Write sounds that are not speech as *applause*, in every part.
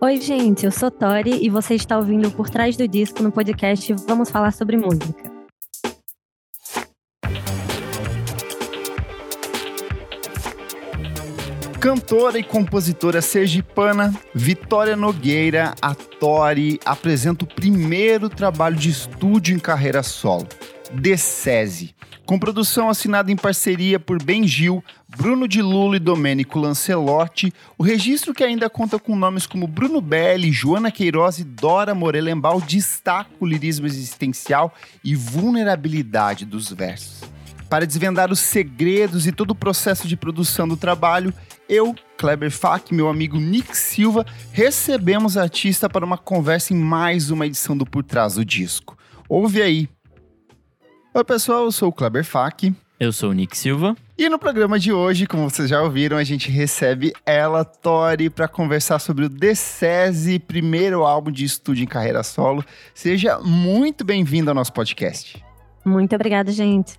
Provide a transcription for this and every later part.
Oi, gente, eu sou Tori e você está ouvindo Por Trás do Disco no podcast Vamos Falar sobre Música. Cantora e compositora sergipana Vitória Nogueira, a Tori, apresenta o primeiro trabalho de estúdio em carreira solo, Decese, com produção assinada em parceria por Ben Gil, Bruno de Lulo e Domênico Lancelotti, o registro que ainda conta com nomes como Bruno Belli, Joana Queiroz e Dora Morelembal destaca o lirismo existencial e vulnerabilidade dos versos. Para desvendar os segredos e todo o processo de produção do trabalho, eu, Kleber Fak, meu amigo Nick Silva, recebemos a artista para uma conversa em mais uma edição do Por Trás do Disco. Ouve aí. Oi, pessoal, eu sou o Kleber Fak. Eu sou o Nick Silva. E no programa de hoje, como vocês já ouviram, a gente recebe ela, Tori, para conversar sobre o Decese, primeiro álbum de estúdio em carreira solo. Seja muito bem-vindo ao nosso podcast. Muito obrigada, gente.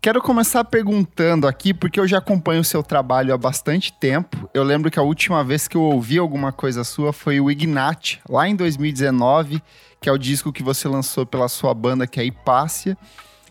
Quero começar perguntando aqui, porque eu já acompanho o seu trabalho há bastante tempo. Eu lembro que a última vez que eu ouvi alguma coisa sua foi o Ignat, lá em 2019, que é o disco que você lançou pela sua banda, que é a Hipácia.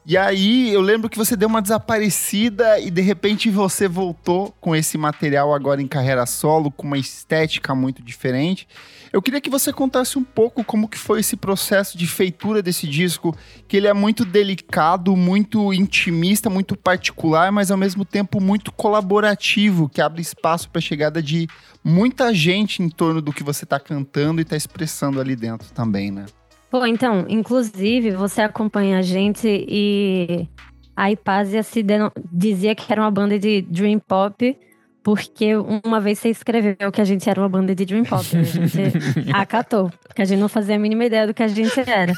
E aí eu lembro que você deu uma desaparecida e de repente você voltou com esse material agora em carreira solo, com uma estética muito diferente. Eu queria que você contasse um pouco como que foi esse processo de feitura desse disco, que ele é muito delicado, muito intimista, muito particular, mas ao mesmo tempo muito colaborativo, que abre espaço para a chegada de muita gente em torno do que você está cantando e está expressando ali dentro também, né? Pô, então, inclusive, você acompanha a gente e a Ipazia se dizia que era uma banda de Dream Pop, porque uma vez você escreveu que a gente era uma banda de Dream Pop. A gente *laughs* acatou, porque a gente não fazia a mínima ideia do que a gente era.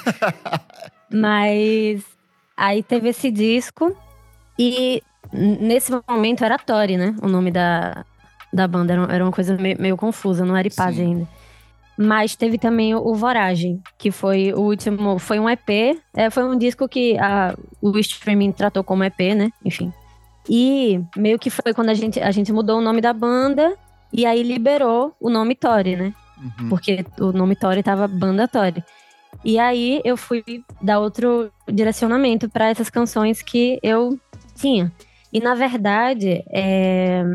Mas aí teve esse disco e nesse momento era Tori, né? O nome da, da banda era, uma coisa meio, meio confusa, não era Ipazia ainda. Mas teve também o Voragem, que foi o último. Foi um EP. É, foi um disco que a, o streaming tratou como EP, né? Enfim. E meio que foi quando a gente, a gente mudou o nome da banda e aí liberou o nome Tori, né? Uhum. Porque o nome Tori tava Banda Tori. E aí eu fui dar outro direcionamento para essas canções que eu tinha. E na verdade, é,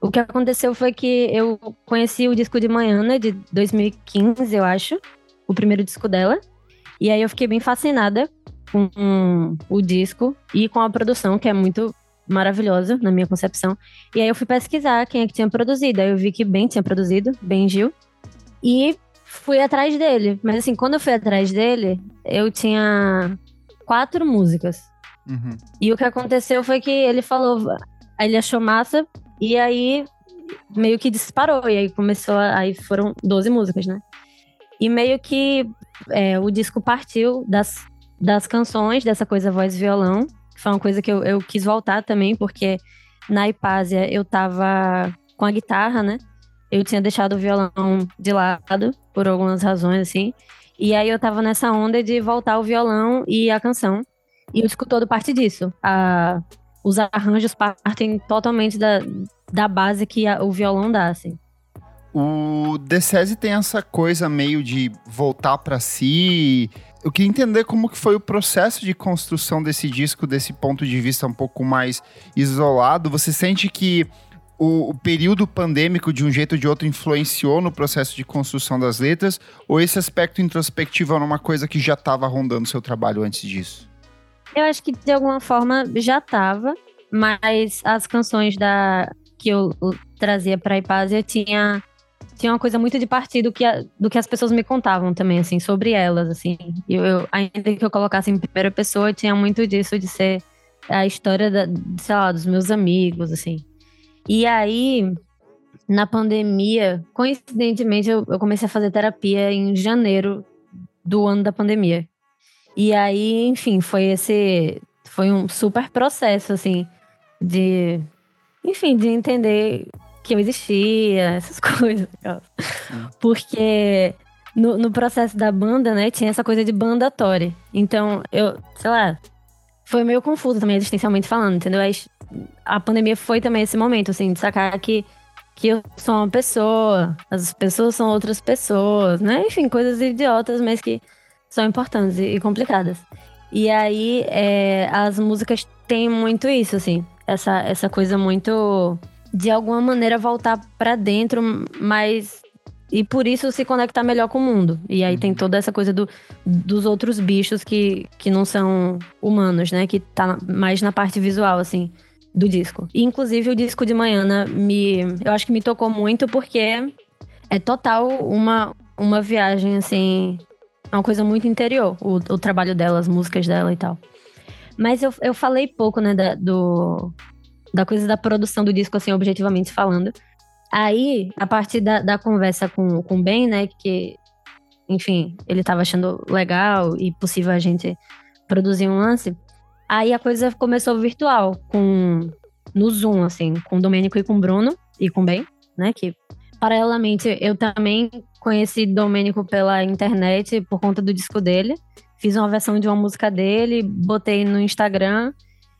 o que aconteceu foi que eu conheci o disco de Manhã, né, de 2015, eu acho, o primeiro disco dela. E aí eu fiquei bem fascinada com o disco e com a produção, que é muito maravilhosa, na minha concepção. E aí eu fui pesquisar quem é que tinha produzido. Aí eu vi que Ben tinha produzido, Ben Gil. E fui atrás dele. Mas assim, quando eu fui atrás dele, eu tinha quatro músicas. Uhum. E o que aconteceu foi que ele falou. Aí ele achou massa e aí meio que disparou. E aí começou. A, aí foram 12 músicas, né? E meio que é, o disco partiu das, das canções, dessa coisa voz-violão. Que foi uma coisa que eu, eu quis voltar também, porque na Ipásia eu tava com a guitarra, né? Eu tinha deixado o violão de lado, por algumas razões, assim. E aí eu tava nessa onda de voltar o violão e a canção. E o disco todo parte disso. A, os arranjos partem totalmente da, da base que a, o violão dá, assim. O DCS tem essa coisa meio de voltar para si. Eu queria entender como que foi o processo de construção desse disco, desse ponto de vista um pouco mais isolado. Você sente que o, o, período pandêmico, de um jeito ou de outro, influenciou no processo de construção das letras? Ou esse aspecto introspectivo era uma coisa que já estava rondando seu trabalho antes disso? Eu acho que de alguma forma já tava, mas as canções da que eu trazia para Ipásia tinha tinha uma coisa muito de partido que a, do que as pessoas me contavam também assim sobre elas assim. Eu, eu ainda que eu colocasse em primeira pessoa, tinha muito disso de ser a história da, sei lá, dos meus amigos assim. E aí na pandemia, coincidentemente, eu, eu comecei a fazer terapia em janeiro do ano da pandemia. E aí, enfim, foi esse. Foi um super processo, assim, de. Enfim, de entender que eu existia, *laughs* essas coisas. *laughs* Porque no, no, processo da banda, né, tinha essa coisa de bandatória. Então, eu, sei lá, foi meio confuso também, existencialmente falando, entendeu? A pandemia foi também esse momento, assim, de sacar que, que eu sou uma pessoa, as pessoas são outras pessoas, né? Enfim, coisas idiotas, mas que são importantes e complicadas. E aí, é, as músicas têm muito isso, assim, essa, essa coisa muito de alguma maneira voltar para dentro, mas e por isso se conectar melhor com o mundo. E aí uhum. tem toda essa coisa do, dos outros bichos que, que não são humanos, né? Que tá mais na parte visual, assim, do disco. E, inclusive, o disco de Manhã me. Eu acho que me tocou muito porque é total uma, uma viagem, assim. É uma coisa muito interior, o, o trabalho dela, as músicas dela e tal. Mas eu, eu falei pouco, né, da, do, da coisa da produção do disco, assim, objetivamente falando. Aí, a partir da, da conversa com, com o Ben, né, que, enfim, ele tava achando legal e possível a gente produzir um lance, aí a coisa começou virtual, com no Zoom, assim, com o Domênico e com o Bruno, e com o Ben, né, que paralelamente eu também conheci Domênico pela internet por conta do disco dele, fiz uma versão de uma música dele, botei no Instagram,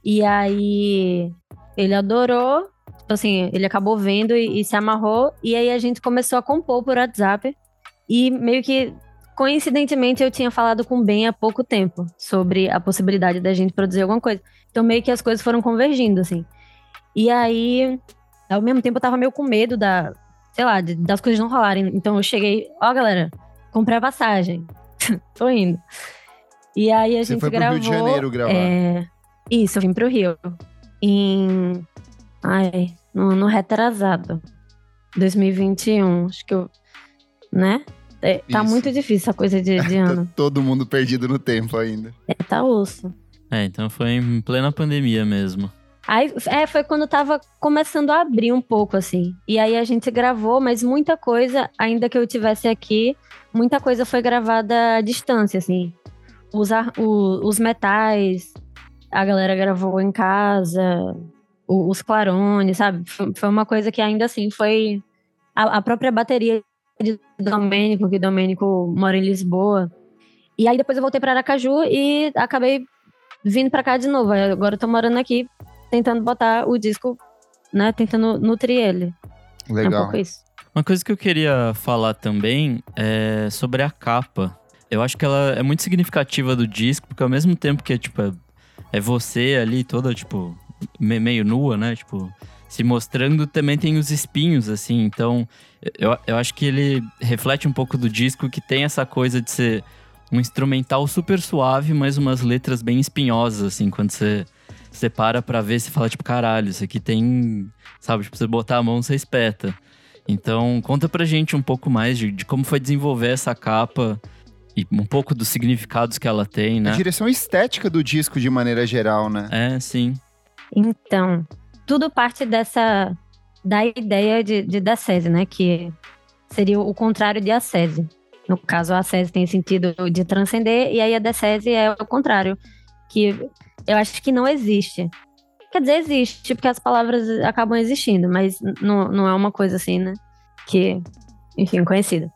e aí ele adorou, Tipo assim, ele acabou vendo e, e, se amarrou. E aí a gente começou a compor por WhatsApp. E meio que, coincidentemente, eu tinha falado com o Ben há pouco tempo sobre a possibilidade da gente produzir alguma coisa. Então meio que as coisas foram convergindo, assim. E aí, ao mesmo tempo, eu tava meio com medo da, sei lá, de, das coisas não rolarem. Então eu cheguei, ó, oh, galera, comprei a passagem. *laughs* Tô indo. E aí a Você gente foi gravou. Rio de Janeiro gravar. É... Isso, eu vim pro Rio. Em. Ai, no, no retrasado. 2021. Acho que eu. Né? É, tá muito difícil a coisa de, de *laughs* ano. tá todo mundo perdido no tempo ainda. É, tá osso. É, então foi em plena pandemia mesmo. Aí, é, foi quando tava começando a abrir um pouco, assim. E aí a gente gravou, mas muita coisa, ainda que eu tivesse aqui, muita coisa foi gravada à distância, assim. Os, o, os metais, a galera gravou em casa, os clarones, sabe? Foi uma coisa que ainda assim foi a, a própria bateria de Domênico, que Domênico mora em Lisboa. E aí depois eu voltei para Aracaju e acabei vindo para cá de novo. Agora eu tô morando aqui, tentando botar o disco, né? Tentando nutrir ele. Legal. É um pouco isso. Uma coisa que eu queria falar também é sobre a capa. Eu acho que ela é muito significativa do disco, porque ao mesmo tempo que é, tipo, é você ali toda, tipo, meio nua, né? Tipo, se mostrando, também tem os espinhos, assim. Então, eu, eu acho que ele reflete um pouco do disco que tem essa coisa de ser um instrumental super suave, mas umas letras bem espinhosas, assim, quando você, você para pra ver, você fala, tipo, caralho, isso aqui tem. Sabe, tipo, você botar a mão, você espeta. Então, conta pra gente um pouco mais de, de como foi desenvolver essa capa e um pouco dos significados que ela tem, né? A direção estética do disco de maneira geral, né? É, sim. Então, tudo parte dessa da ideia de, de Dacese, né? Que seria o contrário de ascese. No caso, a ascese tem sentido de transcender, e aí a decese é o contrário, que eu acho que não existe. Quer dizer, existe, porque as palavras acabam existindo, mas não, não é uma coisa assim, né? Que, enfim, conhecida.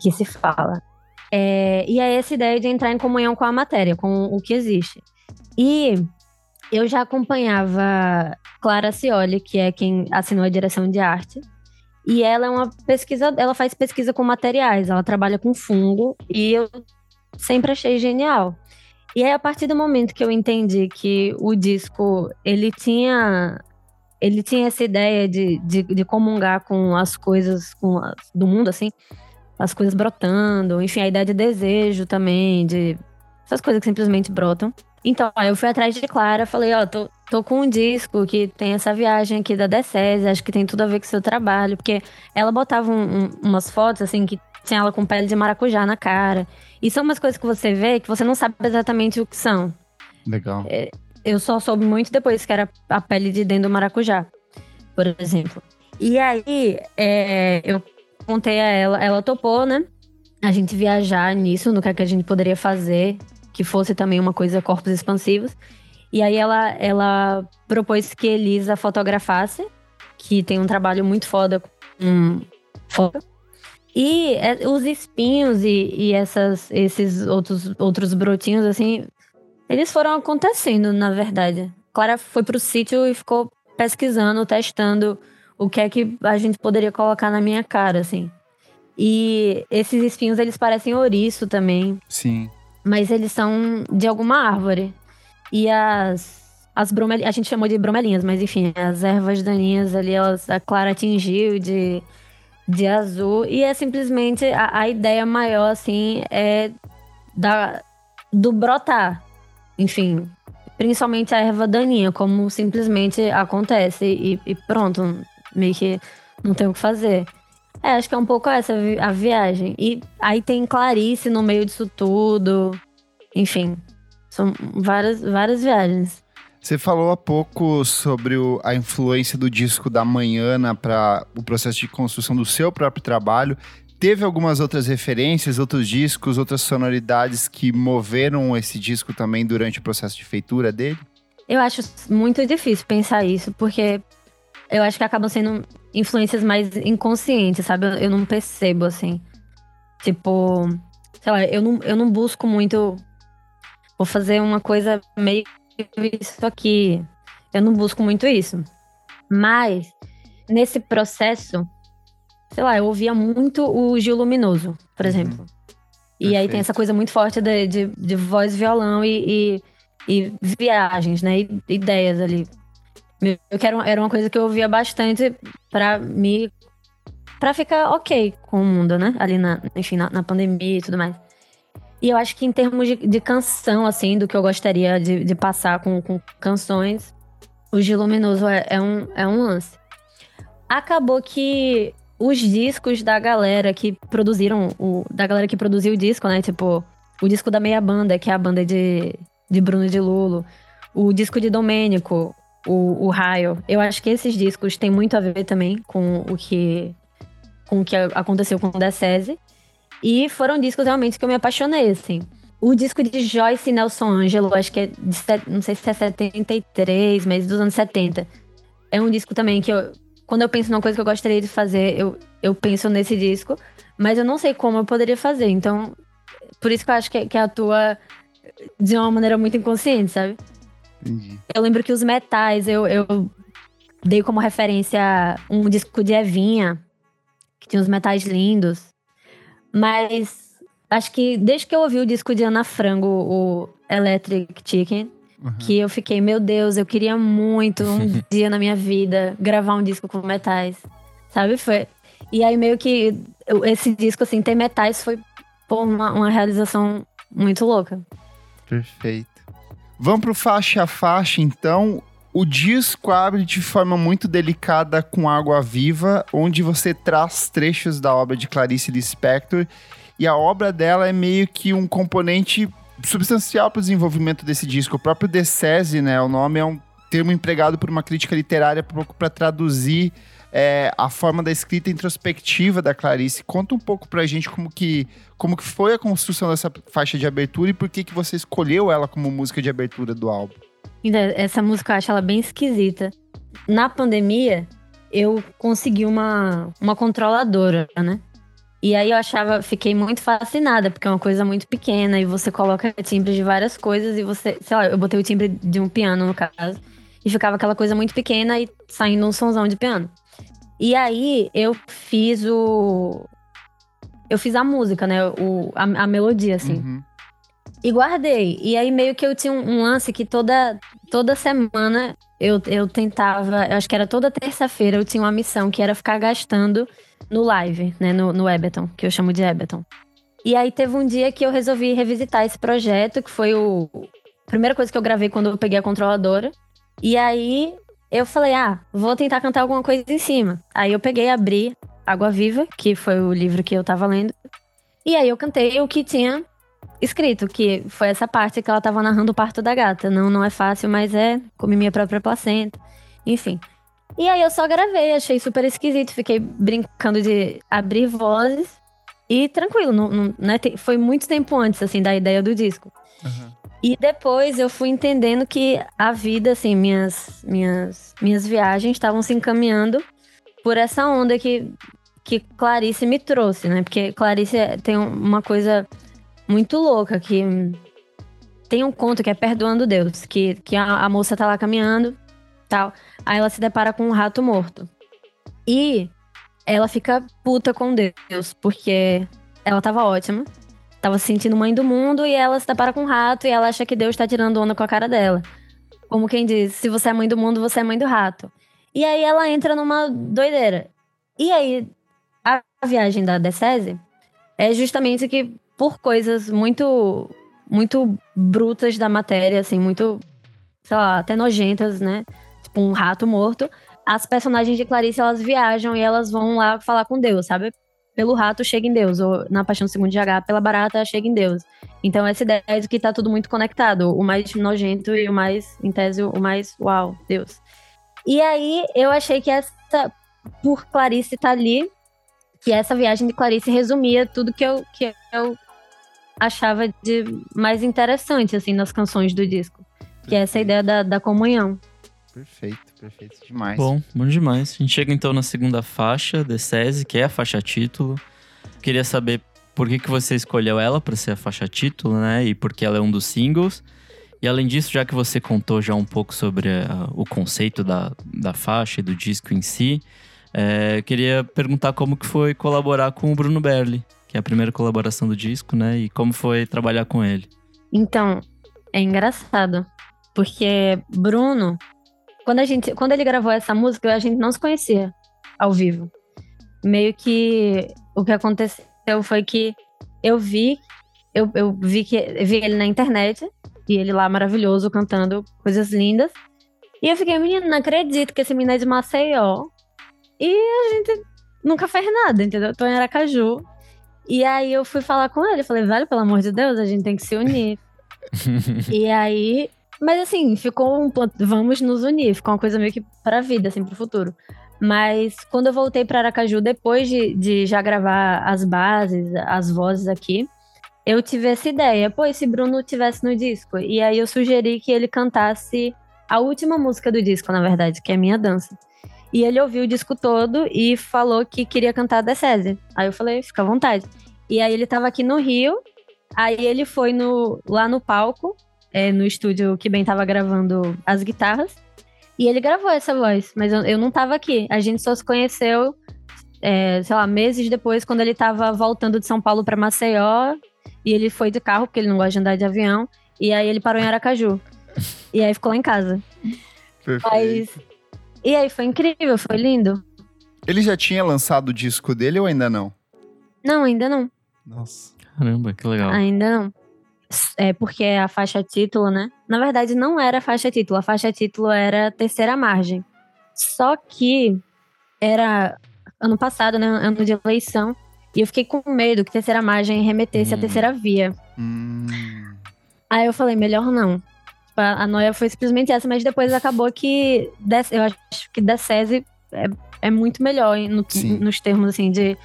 Que se fala. É, e é essa ideia de entrar em comunhão com a matéria, com o que existe. E eu já acompanhava Clara Cioli, que é quem assinou a direção de arte. E ela é uma pesquisa, ela faz pesquisa com materiais, ela trabalha com fungo e eu sempre achei genial. E aí a partir do momento que eu entendi que o disco ele tinha ele tinha essa ideia de, de, de comungar com as coisas com as, do mundo assim, as coisas brotando, enfim, a ideia de desejo também, de essas coisas que simplesmente brotam. Então, eu fui atrás de Clara, falei, ó, tô, tô com um disco que tem essa viagem aqui da DCS, acho que tem tudo a ver com o seu trabalho, porque ela botava um, um, umas fotos, assim, que tinha ela com pele de maracujá na cara. E são umas coisas que você vê que você não sabe exatamente o que são. Legal. É, eu só soube muito depois que era a pele de dentro do maracujá, por exemplo. E aí, é, eu contei a ela, ela topou, né? A gente viajar nisso, no que, é que a gente poderia fazer que fosse também uma coisa corpos expansivos. E aí ela, ela propôs que Elisa fotografasse, que tem um trabalho muito foda com foto. E é, os espinhos e, e essas, esses outros, outros brotinhos, assim, eles foram acontecendo, na verdade. Clara foi pro sítio e ficou pesquisando, testando o que é que a gente poderia colocar na minha cara, assim. E esses espinhos, eles parecem ouriço também. Sim. Mas eles são de alguma árvore. E as as bromelinhas, a gente chamou de bromelinhas, mas enfim, as ervas daninhas ali, elas, a Clara atingiu de, de azul. E é simplesmente a, a ideia maior, assim, é da, do brotar. Enfim, principalmente a erva daninha, como simplesmente acontece e, e, pronto, meio que não tem o que fazer. É, acho que é um pouco essa a viagem. E aí tem Clarice no meio disso tudo. Enfim, são várias, várias viagens. Você falou há pouco sobre o, a influência do disco da Manhana para o processo de construção do seu próprio trabalho. Teve algumas outras referências, outros discos, outras sonoridades que moveram esse disco também durante o processo de feitura dele? Eu acho muito difícil pensar isso, porque eu acho que acabam sendo influências mais inconscientes, sabe? Eu, eu não percebo, assim. Tipo, sei lá, eu não, eu não busco muito. Vou fazer uma coisa meio isso aqui. Eu não busco muito isso. Mas, nesse processo, sei lá, eu ouvia muito o Gil Luminoso, por uhum. exemplo. Uhum. E Perfeito. aí tem essa coisa muito forte de, de, de voz, violão e, e, e, viagens, né? E ideias ali. Eu quero, era uma coisa que eu ouvia bastante para me. para ficar ok com o mundo, né? Ali na, enfim, na, na pandemia e tudo mais. E eu acho que em termos de, de canção, assim, do que eu gostaria de, de passar com, com canções, o Gil Luminoso é, é, um, é um lance. Acabou que os discos da galera que produziram, o, da galera que produziu o disco, né? Tipo, o disco da Meia Banda, que é a banda de, de Bruno de Lulo, o disco de Domênico, o, o Raio. Eu acho que esses discos têm muito a ver também com o que, com o que aconteceu com o Decese. E foram discos realmente que eu me apaixonei, assim. O disco de Joyce Nelson Angelo, acho que é de, não sei se é 73, mas dos anos 70. É um disco também que eu, quando eu penso numa coisa que eu gostaria de fazer, eu, eu penso nesse disco, mas eu não sei como eu poderia fazer. Então, por isso que eu acho que, que atua de uma maneira muito inconsciente, sabe? Entendi. Eu lembro que os metais, eu, eu dei como referência um disco de Evinha, que tinha uns metais lindos. Mas acho que desde que eu ouvi o disco de Ana Frango, o Electric Chicken, uhum. que eu fiquei, meu Deus, eu queria muito um *laughs* dia na minha vida gravar um disco com metais. Sabe? Foi. E aí meio que esse disco, assim, ter metais foi pô, uma, uma realização muito louca. Perfeito. Vamos pro faixa a faixa, então. O disco abre de forma muito delicada com Água Viva, onde você traz trechos da obra de Clarice Lispector, e a obra dela é meio que um componente substancial para o desenvolvimento desse disco. O próprio Decese, né, o nome é um termo empregado por uma crítica literária para traduzir é, a forma da escrita introspectiva da Clarice. Conta um pouco para a gente como que, como que foi a construção dessa faixa de abertura e por que, que você escolheu ela como música de abertura do álbum. Essa música eu acho ela bem esquisita. Na pandemia, eu consegui uma, uma controladora, né? E aí eu achava, fiquei muito fascinada, porque é uma coisa muito pequena e você coloca timbre de várias coisas e você, sei lá, eu botei o timbre de um piano no caso, e ficava aquela coisa muito pequena e saindo um sonzão de piano. E aí eu fiz o eu fiz a música, né, o a, a melodia assim. Uhum. E guardei. E aí meio que eu tinha um, lance que toda, toda semana eu, eu tentava, eu acho que era toda terça-feira eu tinha uma missão que era ficar gastando no live, né, no, no Ebeton, que eu chamo de Ebeton. E aí teve um dia que eu resolvi revisitar esse projeto, que foi o a primeira coisa que eu gravei quando eu peguei a controladora. E aí eu falei, ah, vou tentar cantar alguma coisa em cima. Aí eu peguei, abri Água Viva, que foi o livro que eu tava lendo. E aí eu cantei o que tinha escrito, que foi essa parte que ela tava narrando o parto da gata. Não, não é fácil, mas é, comi minha própria placenta, enfim. E aí eu só gravei, achei super esquisito, fiquei brincando de abrir vozes e tranquilo, não, não, né? foi muito tempo antes, assim, da ideia do disco. Uhum. E depois eu fui entendendo que a vida, assim, minhas, minhas, minhas viagens estavam se encaminhando por essa onda que, que Clarice me trouxe, né? Porque Clarice tem uma coisa muito louca que tem um conto que é Perdoando Deus, que, que a, a moça tá lá caminhando, tal, aí ela se depara com um rato morto. E ela fica puta com Deus, porque ela tava ótima, tava se sentindo mãe do mundo e ela se depara com um rato e ela acha que Deus tá tirando onda com a cara dela. Como quem diz, se você é mãe do mundo, você é mãe do rato. E aí ela entra numa doideira. E aí, a viagem da Decese é justamente que por coisas muito muito brutas da matéria, assim, muito, sei lá, até nojentas, né? Tipo um rato morto. As personagens de Clarice, elas viajam e elas vão lá falar com Deus, sabe? Pelo rato chega em Deus, ou na Paixão Segundo de H, pela barata chega em Deus. Então essa ideia de que tá tudo muito conectado, o mais nojento e o mais, em tese, o mais, uau, Deus. E aí eu achei que essa, por Clarice tá ali, que essa viagem de Clarice resumia tudo que eu, que eu achava de mais interessante, assim, nas canções do disco. Que é essa ideia da, da comunhão. Perfeito, perfeito demais. Bom, bom demais. A gente chega então na segunda faixa, The SESI, que é a faixa título. Queria saber por que, que você escolheu ela para ser a faixa título, né? E porque ela é um dos singles. E além disso, já que você contou já um pouco sobre uh, o conceito da, da faixa e do disco em si, é, queria perguntar como que foi colaborar com o Bruno Berli, que é a primeira colaboração do disco, né? E como foi trabalhar com ele. Então, é engraçado, porque Bruno, quando a gente, quando ele gravou essa música, a gente não se conhecia ao vivo. Meio que o que aconteceu foi que eu vi, eu, eu vi que vi ele na internet e ele lá maravilhoso, cantando coisas lindas. E eu fiquei, menino, não acredito que esse menino é de Maceió. E a gente nunca fez nada, entendeu? Eu tô em Aracaju. E aí eu fui falar com ele, falei, velho, pelo amor de Deus, a gente tem que se unir. *laughs* e aí. Mas assim, ficou um vamos nos unir, ficou uma coisa meio que pra vida, assim, pro futuro. Mas quando eu voltei para Aracaju, depois de, de já gravar as bases, as vozes aqui, eu tive essa ideia. Pô, e se Bruno tivesse no disco? E aí eu sugeri que ele cantasse a última música do disco, na verdade, que é Minha Dança. E ele ouviu o disco todo e falou que queria cantar da César. Aí eu falei, fica à vontade. E aí ele tava aqui no Rio, aí ele foi no, lá no palco, é, no estúdio que bem tava gravando as guitarras, e ele gravou essa voz, mas eu, eu não tava aqui. A gente só se conheceu, é, sei lá, meses depois, quando ele tava voltando de São Paulo para Maceió, e ele foi de carro, porque ele não gosta de andar de avião. E aí ele parou em Aracaju. e aí ficou lá em casa. Perfeito. Mas... E aí foi incrível, foi lindo. Ele já tinha lançado o disco dele ou ainda não? Não, ainda não. Nossa. Caramba, que legal. Ainda não. É porque é a faixa título, né? Na verdade, não era a faixa título. A faixa título era Terceira Margem. Só que era ano passado, né? Ano de eleição. E eu fiquei com medo que terceira margem remetesse hum. à terceira via. Hum. Aí eu falei, melhor não. Tipo, a noia foi simplesmente essa, mas depois acabou que eu acho que da SESI é, é muito melhor no, nos termos assim de,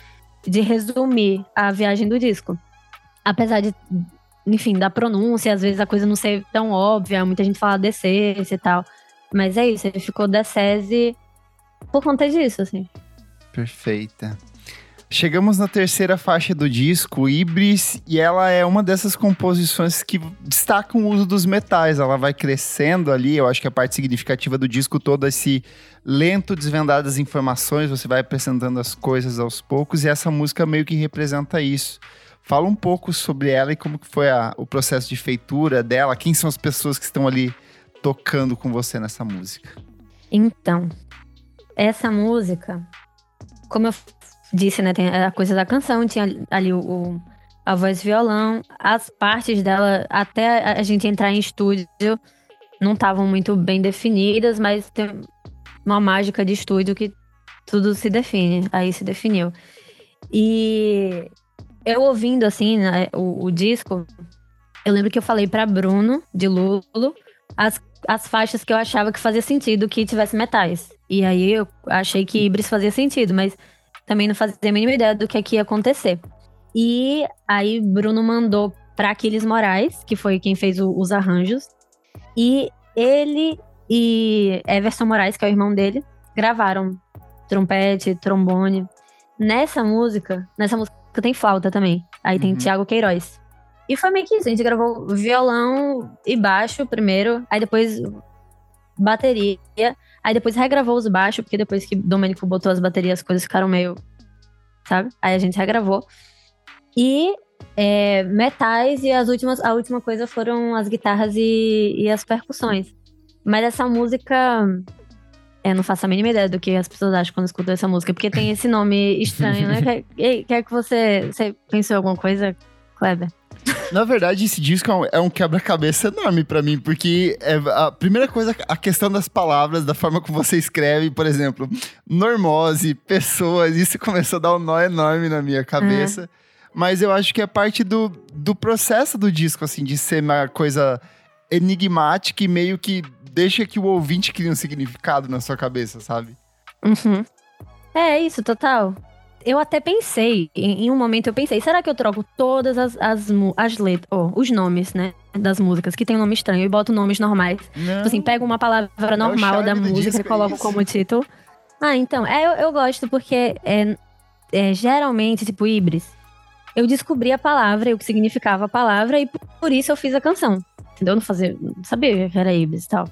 de resumir a viagem do disco. Apesar de, enfim, da pronúncia, às vezes a coisa não ser tão óbvia, muita gente fala DC e tal. Mas é isso, ele ficou da SESI por conta disso, assim. Perfeita. Chegamos na terceira faixa do disco, Ibris, e ela é uma dessas composições que destacam o uso dos metais. Ela vai crescendo ali, eu acho que a parte significativa do disco todo é esse lento desvendar das informações, você vai apresentando as coisas aos poucos, e essa música meio que representa isso. Fala um pouco sobre ela e como que foi a, o processo de feitura dela, quem são as pessoas que estão ali tocando com você nessa música. Então, essa música, como eu disse, né? Tem a coisa da canção, tinha ali o, o a voz violão, as partes dela, até a gente entrar em estúdio, não estavam muito bem definidas, mas tem uma mágica de estúdio que tudo se define, aí se definiu. E eu ouvindo, assim, né, o, o disco, eu lembro que eu falei para Bruno, de Lulo, as, as faixas que eu achava que fazia sentido que tivesse metais. E aí eu achei que Ibris fazia sentido, mas também não fazia a mínima ideia do que, é que ia acontecer. E aí Bruno mandou para Aquiles Moraes, que foi quem fez o, os arranjos. E ele e Everson Moraes, que é o irmão dele, gravaram trompete, trombone. Nessa música, nessa música tem flauta também. Aí uhum. tem Tiago Queiroz. E foi meio que isso, a gente gravou violão e baixo primeiro, aí depois bateria. Aí depois regravou os baixos, porque depois que Domênico botou as baterias, as coisas ficaram meio. Sabe? Aí a gente regravou. E é, metais, e as últimas, a última coisa foram as guitarras e, e as percussões. Mas essa música. Eu não faço a mínima ideia do que as pessoas acham quando escutam essa música, porque tem esse nome estranho, né? *laughs* quer, quer que você, você pensou em alguma coisa, Kleber? Na verdade, esse disco é um é quebra-cabeça enorme para mim, porque é a primeira coisa, a questão das palavras, da forma como você escreve, por exemplo, normose, pessoas, isso começou a dar um nó enorme na minha cabeça. É. Mas eu acho que é parte do, do processo do disco, assim, de ser uma coisa enigmática e meio que deixa que o ouvinte crie um significado na sua cabeça, sabe? Uhum. É isso, total. Eu até pensei, em, em, um momento eu pensei, será que eu troco todas as, as, as letras, oh, os nomes, né, das músicas, que tem um nome estranho, e boto nomes normais? Não. Tipo assim, pego uma palavra é normal da música e coloco como título. Ah, então, é, eu, eu gosto porque é, é, geralmente, tipo, Ibris, eu descobri a palavra e o que significava a palavra, e por isso eu fiz a canção. Entendeu? Não, fazia, não sabia que era Ibis e tal.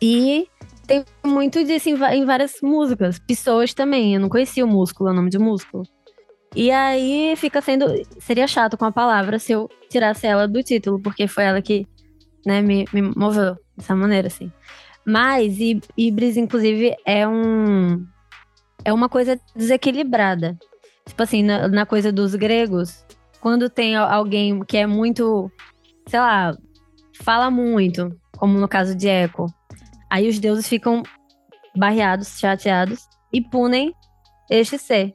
E tem muito disso em, em, várias músicas. Pessoas também. Eu não conhecia o músculo, o nome de músculo. E aí fica sendo. Seria chato com a palavra se eu tirasse ela do título, porque foi ela que né, me, me moveu dessa maneira, assim. Mas Ibris, inclusive, é um. É uma coisa desequilibrada. Tipo assim, na, na coisa dos gregos, quando tem alguém que é muito, sei lá, fala muito, como no caso de Eco, aí os deuses ficam barreados, chateados e punem este ser,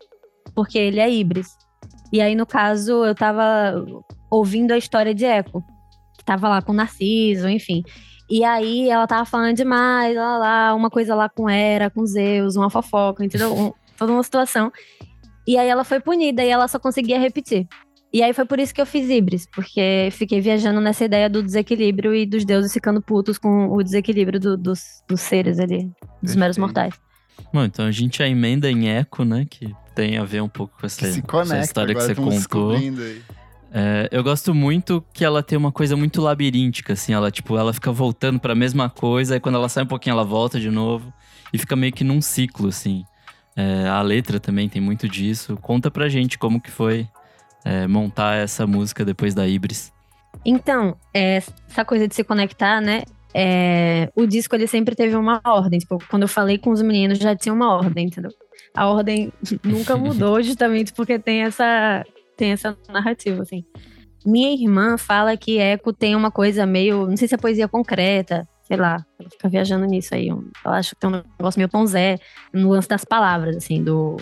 porque ele é Ibris. E aí, no caso, eu tava ouvindo a história de Eco, que tava lá com Narciso, enfim. E aí ela tava falando demais, lá, lá, uma coisa lá com Hera, com Zeus, uma fofoca, entendeu? Um, toda uma situação. E aí ela foi punida e ela só conseguia repetir. E aí foi por isso que eu fiz Ibris, porque fiquei viajando nessa ideia do desequilíbrio e dos deuses ficando putos com o desequilíbrio do, dos, dos seres ali, dos Perfeito. meros mortais. Bom, então a gente a emenda em eco, né? Que tem a ver um pouco com essa, conecta, essa história que você contou. É, eu gosto muito que ela tem uma coisa muito labiríntica, assim. Ela, tipo, ela fica voltando para a mesma coisa, e quando ela sai um pouquinho, ela volta de novo. E fica meio que num ciclo, assim. É, a letra também tem muito disso. Conta pra gente como que foi é, montar essa música depois da Ibris. Então, é, essa coisa de se conectar, né? É, o disco ele sempre teve uma ordem. Tipo, quando eu falei com os meninos, já tinha uma ordem, entendeu? A ordem *laughs* nunca mudou, *laughs* justamente porque tem essa, tem essa narrativa, assim. Minha irmã fala que Eco tem uma coisa meio. Não sei se é poesia concreta, sei lá, ela fica viajando nisso aí. Eu acho que tem um negócio meio Tom Zé, no lance das palavras, assim, do,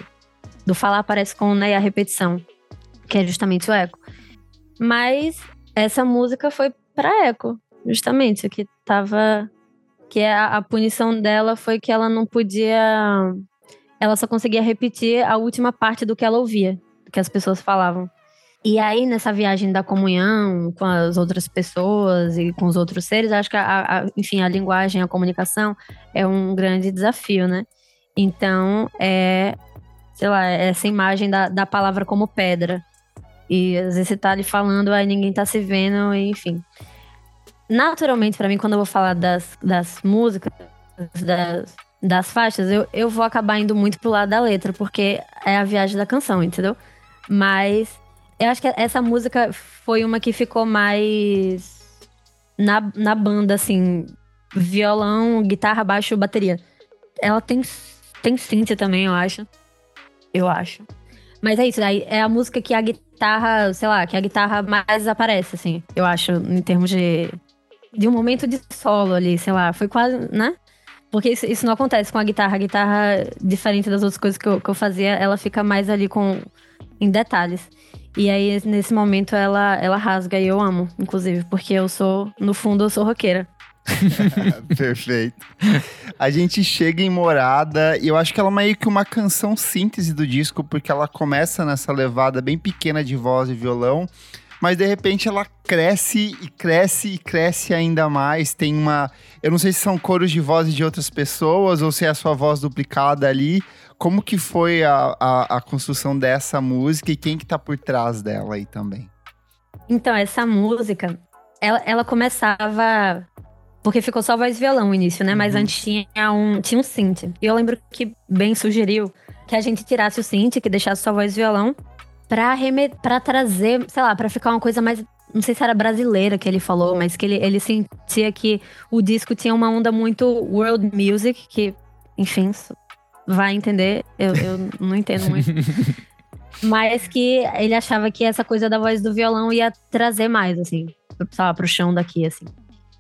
do falar parece com né, a repetição, que é justamente o eco. Mas essa música foi pra eco, justamente, que tava. Que é a, a punição dela foi que ela não podia. Ela só conseguia repetir a última parte do que ela ouvia, do que as pessoas falavam. E aí, nessa viagem da comunhão com as outras pessoas e com os outros seres, acho que, a, a, enfim, a linguagem, a comunicação é um grande desafio, né? Então, é, sei lá, é essa imagem da, da palavra como pedra. E às vezes você tá ali falando, aí ninguém tá se vendo, enfim. Naturalmente, para mim, quando eu vou falar das, das músicas, das, das faixas, eu, eu vou acabar indo muito pro lado da letra, porque é a viagem da canção, entendeu? Mas eu acho que essa música foi uma que ficou mais na, na banda, assim. Violão, guitarra, baixo, bateria. Ela tem, tem synth também, eu acho. Eu acho. Mas é isso, aí é a música que a guitarra, sei lá, que a guitarra mais aparece, assim, eu acho, em termos de. De um momento de solo ali, sei lá, foi quase, né? Porque isso, isso não acontece com a guitarra. A guitarra, diferente das outras coisas que eu, que eu fazia, ela fica mais ali com em detalhes. E aí, nesse momento, ela, ela rasga e eu amo, inclusive, porque eu sou, no fundo, eu sou roqueira. *laughs* Perfeito. A gente chega em Morada e eu acho que ela é meio que uma canção síntese do disco, porque ela começa nessa levada bem pequena de voz e violão, mas de repente ela cresce e cresce e cresce ainda mais. Tem uma. Eu não sei se são coros de vozes de outras pessoas ou se é a sua voz duplicada ali, como que foi a, a, a, construção dessa música e quem que tá por trás dela aí também? Então, essa música, ela, ela começava Porque ficou só voz e violão no início, né? Mas Uhum. antes tinha um, tinha um synth. E eu lembro que Ben sugeriu que a gente tirasse o synth, que deixasse só voz e violão, pra, reme pra trazer, sei lá, pra ficar uma coisa mais. Não sei se era brasileira que ele falou, mas que ele, ele sentia que o disco tinha uma onda muito world music, que, enfim, vai entender. Eu, eu não entendo muito. *laughs* mas que ele achava que essa coisa da voz do violão ia trazer mais, assim, sei lá, pro chão daqui, assim.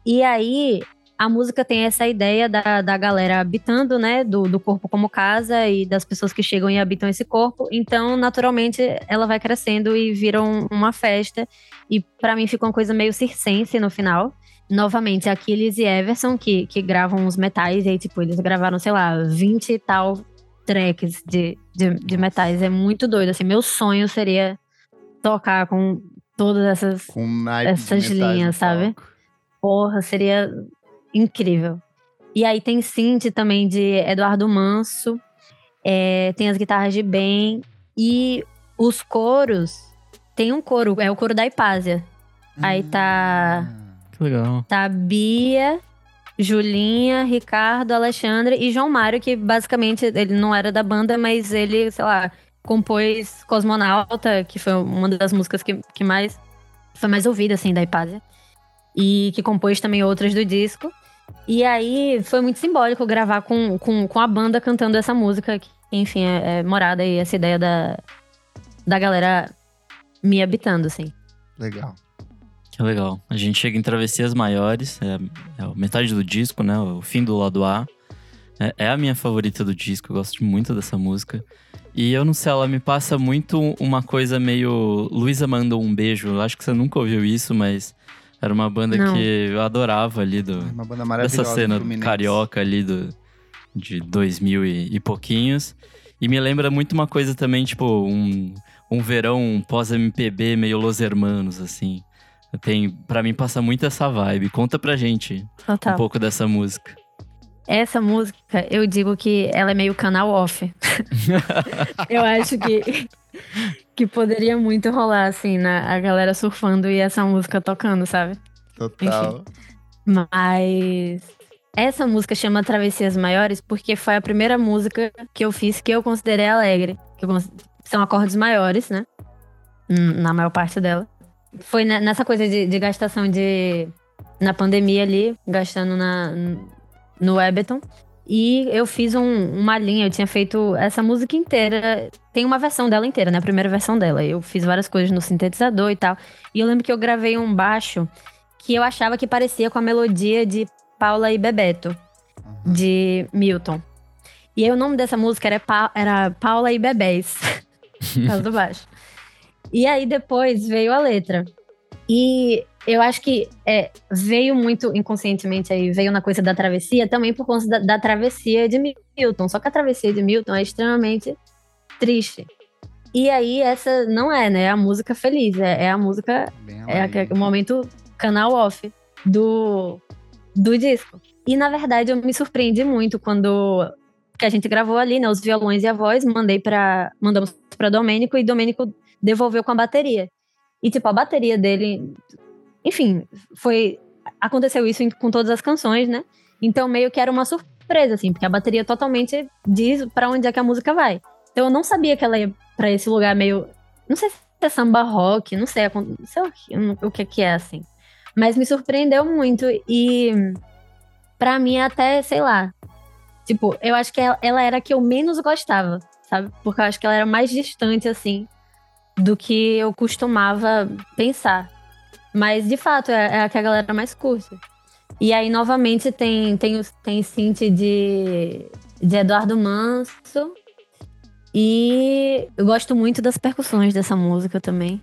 E aí, a música tem essa ideia da, da galera habitando, né, do, do corpo como casa e das pessoas que chegam e habitam esse corpo. Então, naturalmente, ela vai crescendo e vira um- uma festa. E pra mim fica uma coisa meio circense no final. Novamente, Aquiles e Everson, que, que gravam os metais, e aí, tipo, eles gravaram, sei lá, 20 e tal tracks de, de, de metais. É muito doido, assim. Meu sonho seria tocar com todas essas Com Essas linhas, sabe? palco. Porra, seria incrível. E aí tem synth também de Eduardo Manso, é, tem as guitarras de Ben e os coros. Tem um coro, é o coro da Hipásia. Aí tá, Que legal. tá Bia, Julinha, Ricardo, Alexandre e João Mário, que basicamente ele não era da banda, mas ele, sei lá, compôs Cosmonauta, que foi uma das músicas que, que mais foi mais ouvida, assim, da Hipásia. E que compôs também outras do disco. E aí foi muito simbólico gravar com, com, com a banda cantando essa música, que, enfim, é, é morada e essa ideia da, da galera me habitando, assim. Legal. Que legal. A gente chega em Travessias Maiores, é, é a metade do disco, né? O fim do lado A. É, é a minha favorita do disco, eu gosto muito dessa música. E eu não sei, ela me passa muito uma coisa meio. Luísa mandou um beijo. Eu acho que você nunca ouviu isso, mas era uma banda Não. que eu adorava ali do, Uma banda maravilhosa. dessa cena Fluminense. carioca ali do, de 2000 e, e pouquinhos. E me lembra muito uma coisa também, tipo, um, um verão pós-MPB meio Los Hermanos, assim. Tem, pra mim passa muito essa vibe. Conta pra gente Total. um pouco dessa música. Essa música, eu digo que ela é meio canal off. *laughs* eu acho que, que poderia muito rolar, assim, na, a galera surfando e essa música tocando, sabe? Total. Mas essa música chama Travessias Maiores porque foi a primeira música que eu fiz que eu considerei alegre. Que São acordes maiores, né? Na maior parte dela. Foi ne- nessa coisa de, de gastação de. Na pandemia ali, gastando na, no Webeton. E eu fiz um- uma linha, eu tinha feito essa música inteira. Tem uma versão dela inteira, né? A primeira versão dela. Eu fiz várias coisas no sintetizador e tal. E eu lembro que eu gravei um baixo que eu achava que parecia com a melodia de Paula e Bebeto, Uhum. de Milton. E aí o nome dessa música era, Pa- era Paula e Bebés, *laughs* por causa do baixo. E aí depois veio a letra. E eu acho que é, veio muito inconscientemente aí, veio na coisa da travessia, também por conta da, da travessia de Milton. Só que a travessia de Milton é extremamente triste. E aí essa não é, né? É a música feliz, é, é a música Bem é alegre. aque- o momento canal off do, do disco. E na verdade eu me surpreendi muito quando que a gente gravou ali, né, os violões e a voz, mandei para mandamos para Domênico e Domênico devolveu com a bateria. E tipo a bateria dele, enfim, foi aconteceu isso com todas as canções, né? Então meio que era uma surpresa assim, porque a bateria totalmente diz para onde é que a música vai. Então eu não sabia que ela ia para esse lugar meio, não sei se é samba rock, não sei, não sei o que, que é assim. Mas me surpreendeu muito e pra mim até, sei lá. Tipo, eu acho que ela, ela era a que eu menos gostava, sabe? Porque eu acho que ela era mais distante assim do que eu costumava pensar. Mas de fato é, é a que a galera mais curte. E aí novamente tem tem tem synth de de Eduardo Manso. E eu gosto muito das percussões dessa música também.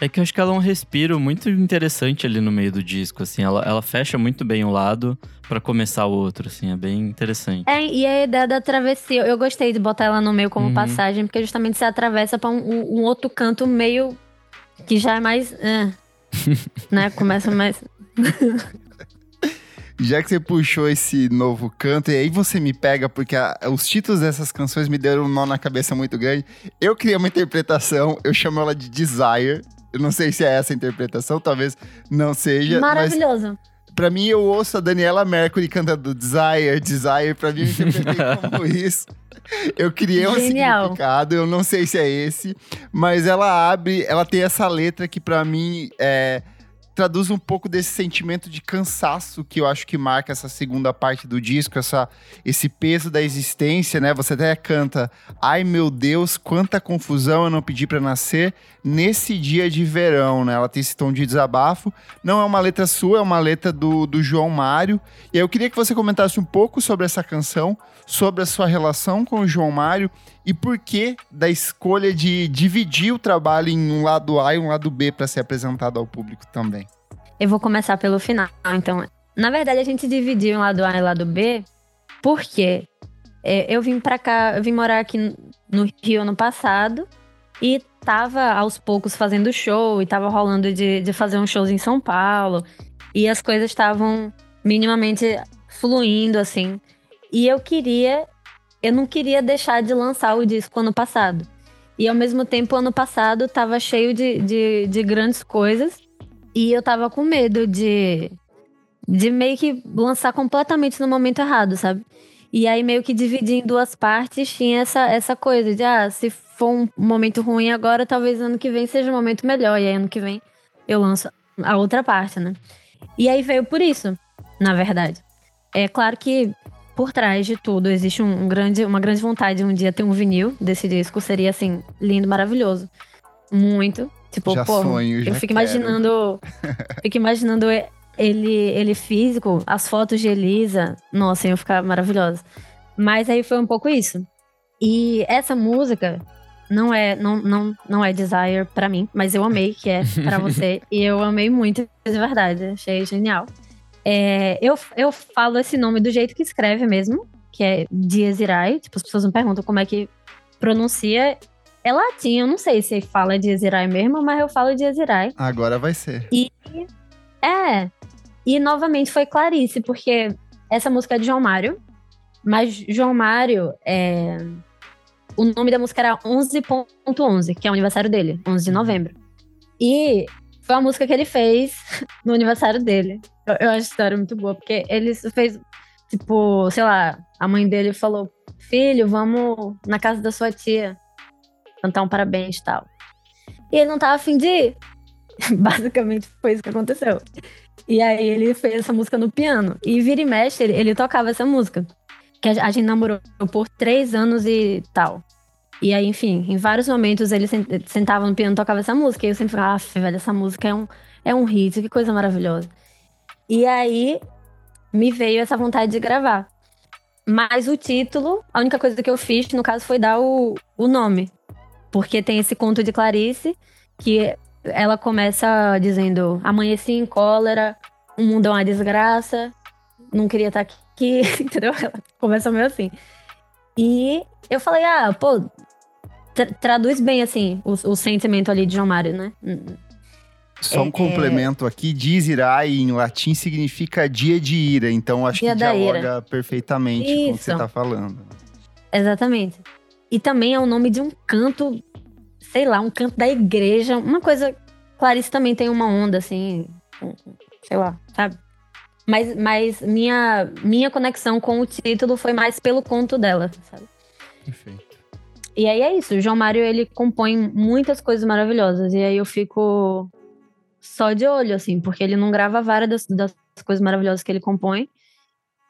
É que eu acho que ela é um respiro muito interessante ali no meio do disco, assim. Ela, ela fecha muito bem um lado pra começar o outro, assim. É bem interessante. É, e a ideia da travessia, eu gostei de botar ela no meio como Uhum. passagem, porque justamente você atravessa pra um, um- outro canto meio que já é mais. ah, *laughs* né? Começa mais. *laughs* Já que você puxou esse novo canto, e aí você me pega, porque a- os títulos dessas canções me deram um nó na cabeça muito grande. Eu criei uma interpretação, eu chamo ela de Desire. Eu não sei se é essa a interpretação, talvez não seja. Mas Maravilhoso. Pra mim, eu ouço a Daniela Mercury cantando Desire, Desire. Pra mim, eu interpretei *laughs* como isso. Eu criei um Genial. significado, eu não sei se é esse, mas ela abre, ela tem essa letra que pra mim é, traduz um pouco desse sentimento de cansaço que eu acho que marca essa segunda parte do disco, essa, esse peso da existência, né? Você até canta, ai meu Deus, quanta confusão eu não pedi pra nascer nesse dia de verão, né? Ela tem esse tom de desabafo. Não é uma letra sua, é uma letra do, do João Mário. E aí eu queria que você comentasse um pouco sobre essa canção, sobre a sua relação com o João Mário e por que da escolha de dividir o trabalho em um lado A e um lado B para ser apresentado ao público também. Eu vou começar pelo final, então. Na verdade, a gente dividiu um lado A e lado B, porque é, eu vim pra cá, eu vim morar aqui no Rio ano passado e tava aos poucos fazendo show e tava rolando de, de fazer uns shows em São Paulo e as coisas estavam minimamente fluindo, assim. E eu queria, eu não queria deixar de lançar o disco ano passado. E ao mesmo tempo, ano passado tava cheio de, de, de grandes coisas e eu tava com medo de, de meio que lançar completamente no momento errado, sabe? E aí, meio que dividir em duas partes, tinha essa, essa coisa de, ah, se for um momento ruim agora, talvez ano que vem seja um momento melhor. E aí, ano que vem, eu lanço a outra parte, né? E aí veio por isso, na verdade. É claro que por trás de tudo existe um grande, uma grande vontade de um dia ter um vinil desse disco. Seria, assim, lindo, maravilhoso. Muito. Tipo, Já pô, sonho, já eu fico quero. imaginando. *laughs* fico imaginando ele, ele físico, as fotos de Elisa. Nossa, iam ficar maravilhosas. Mas aí foi um pouco isso. E essa música não é não, não, não é Desire pra mim, mas eu amei que é pra você. *laughs* e eu amei muito, de verdade. Achei genial. É, eu, eu falo esse nome do jeito que escreve mesmo, que é Diezirai. Tipo, as pessoas me perguntam como é que pronuncia. É latim, eu não sei se fala Diezirai mesmo, mas eu falo Diezirai. Agora vai ser. É. E novamente foi Clarice, porque essa música é de João Mário, mas João Mário é. O nome da música era 11.11, que é o aniversário dele, 11 de novembro. E foi a música que ele fez *laughs* no aniversário dele. Eu, eu acho a história muito boa, porque ele fez, tipo, sei lá, a mãe dele falou: Filho, vamos na casa da sua tia cantar um parabéns e tal. E ele não tava afim de ir. *laughs* Basicamente foi isso que aconteceu. E aí ele fez essa música no piano. E vira e mexe, ele, ele tocava essa música. Que a, a gente namorou por três anos e tal. E aí, enfim, em vários momentos ele sen- sentava no piano e tocava essa música. E eu sempre falava, ah, velho, essa música é um, é um hit, que coisa maravilhosa. E aí me veio essa vontade de gravar. Mas o título, a única coisa que eu fiz, no caso, foi dar o, o nome. Porque tem esse conto de Clarice, que ela começa dizendo: Amanheci em cólera, o mundo é uma desgraça, não queria estar aqui, *laughs* entendeu? Ela começa meio assim. E eu falei: Ah, pô, tra- traduz bem assim o, o sentimento ali de João Mário, né? Só um É- complemento aqui, Dizirai em latim significa dia de ira, então acho Dia que dialoga ira. perfeitamente com o que Isso. você tá falando. Exatamente. E também é o nome de um canto, sei lá, um canto da igreja. Uma coisa. Clarice também tem uma onda, assim. Sei lá, sabe? Mas, mas minha, minha conexão com o título foi mais pelo conto dela, sabe? Perfeito. E aí é isso. O João Mário, ele compõe muitas coisas maravilhosas. E aí eu fico só de olho, assim, porque ele não grava várias das, das coisas maravilhosas que ele compõe.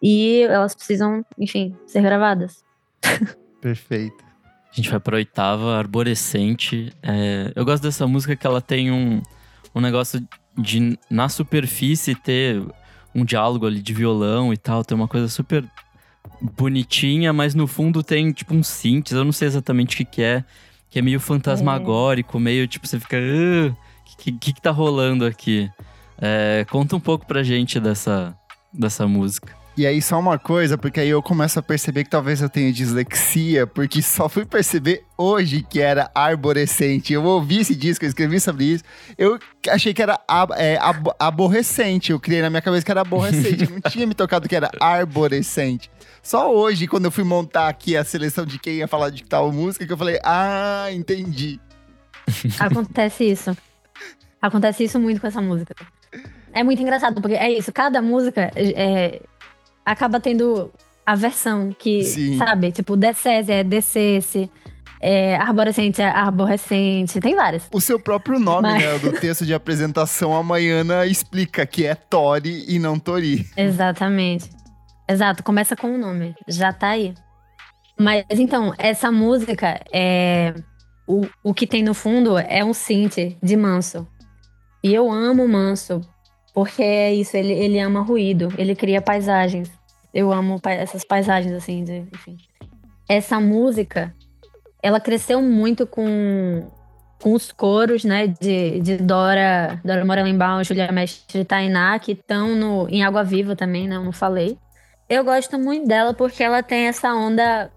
E elas precisam, enfim, ser gravadas. *laughs* Perfeito. A gente vai pra oitava, Arborescente. É, eu gosto dessa música que ela tem um, um negócio de, na superfície, ter um diálogo ali de violão e tal. Tem uma coisa super bonitinha, mas no fundo tem, tipo, um synths. Eu não sei exatamente o que, que é. Que é meio fantasmagórico, meio, tipo, você fica... O que, que, que tá rolando aqui? É, conta um pouco pra gente dessa, dessa música. E aí, só uma coisa, porque aí eu começo a perceber que talvez eu tenha dislexia, porque só fui perceber hoje que era arborescente. Eu ouvi esse disco, eu escrevi sobre isso. Eu achei que era ab- é, ab- aborrecente. Eu criei na minha cabeça que era aborrecente. Eu não *laughs* tinha me tocado que era arborescente. Só hoje, quando eu fui montar aqui a seleção de quem ia falar de tal música, que eu falei, ah, entendi. *laughs* Acontece isso. Acontece isso muito com essa música. É muito engraçado, porque é isso, cada música é, acaba tendo a versão que, Sim. sabe? Tipo, decese é decesse, é, arborescente é arborescente, tem várias. O seu próprio nome, Mas- né, do texto de apresentação amanhã explica que é Tori e não Tori. Exatamente. Exato, começa com o nome, já tá aí. Mas então, essa música é. O, o que tem no fundo é um synth de Manso. E eu amo Manso, porque é isso, ele, ele ama ruído, ele cria paisagens. Eu amo essas paisagens, assim, de, enfim. Essa música, ela cresceu muito com, com os coros, né, de, de Dora, Dora Morelenbaum, Julia Mestre e Tainá, que estão em Água Viva também, né, eu não falei. Eu gosto muito dela porque ela tem essa onda.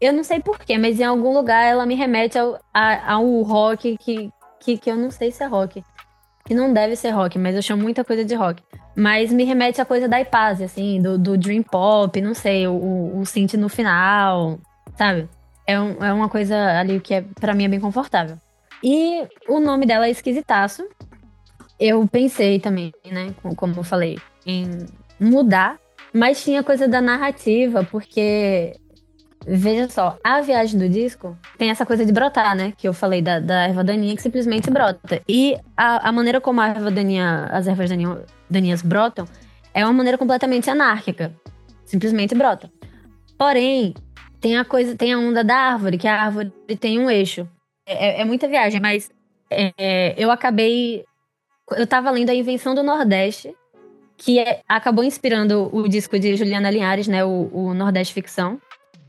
Eu não sei porquê, mas em algum lugar ela me remete ao, a- ao rock que, que, que eu não sei se é rock. Que não deve ser rock, mas eu chamo muita coisa de rock. Mas me remete à coisa da Ipaz, assim, do, do Dream Pop, não sei, o, o, synth no final, sabe? É, um- é uma coisa ali que é, pra mim é bem confortável. E o nome dela é esquisitaço. Eu pensei também, né, co- como eu falei, em mudar mas tinha coisa da narrativa, porque. Veja só, a viagem do disco tem essa coisa de brotar, né? Que eu falei da, da erva daninha que simplesmente brota. E a, a maneira como a erva daninha, as ervas daninha- daninhas brotam é uma maneira completamente anárquica. Simplesmente brota. Porém, tem a coisa, tem a onda da árvore, que a árvore tem um eixo. É, é- é muita viagem, mas é, é, eu acabei. Eu tava lendo A Invenção do Nordeste, que é- acabou inspirando o disco de Juliana Linhares, né, o, o Nordeste Ficção.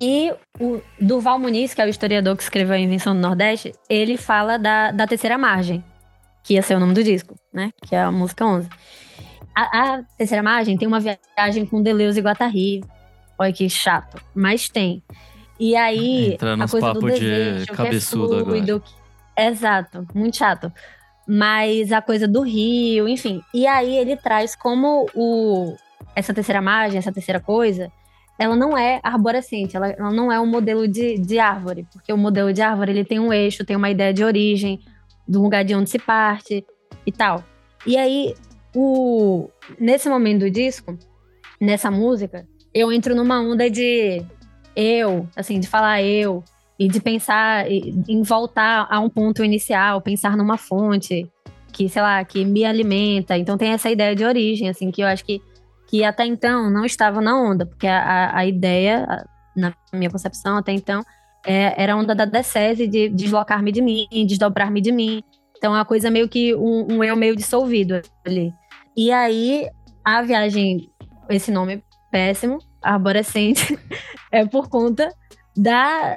E o Duval Muniz, que é o historiador que escreveu A Invenção do Nordeste, ele fala da, da Terceira Margem, que ia ser o nome do disco, né, que é a música 11. A, a Terceira Margem tem uma viagem com Deleuze e Guattari. Olha que chato, mas tem. E aí, Entra a coisa do papos de desejo, que é cabeçudo agora. fluido, que- Exato, muito chato mas a coisa do rio, enfim. E aí ele traz como o essa terceira margem, essa terceira coisa, ela não é arborescente, ela, ela não é um modelo de, de árvore, porque o modelo de árvore ele tem um eixo, tem uma ideia de origem, do lugar de onde se parte e tal. E aí, o, nesse momento do disco, nessa música, eu entro numa onda de eu, assim, de falar eu, e de pensar em voltar a um ponto inicial, pensar numa fonte que, sei lá, que me alimenta. Então tem essa ideia de origem, assim, que eu acho que, que até então não estava na onda, porque a, a, a ideia, na minha concepção até então, é- era a onda da decese de deslocar-me de mim, desdobrar-me de mim. Então é uma coisa meio que um, um eu meio dissolvido ali. E aí a viagem, esse nome péssimo, arborescente, *laughs* é por conta da,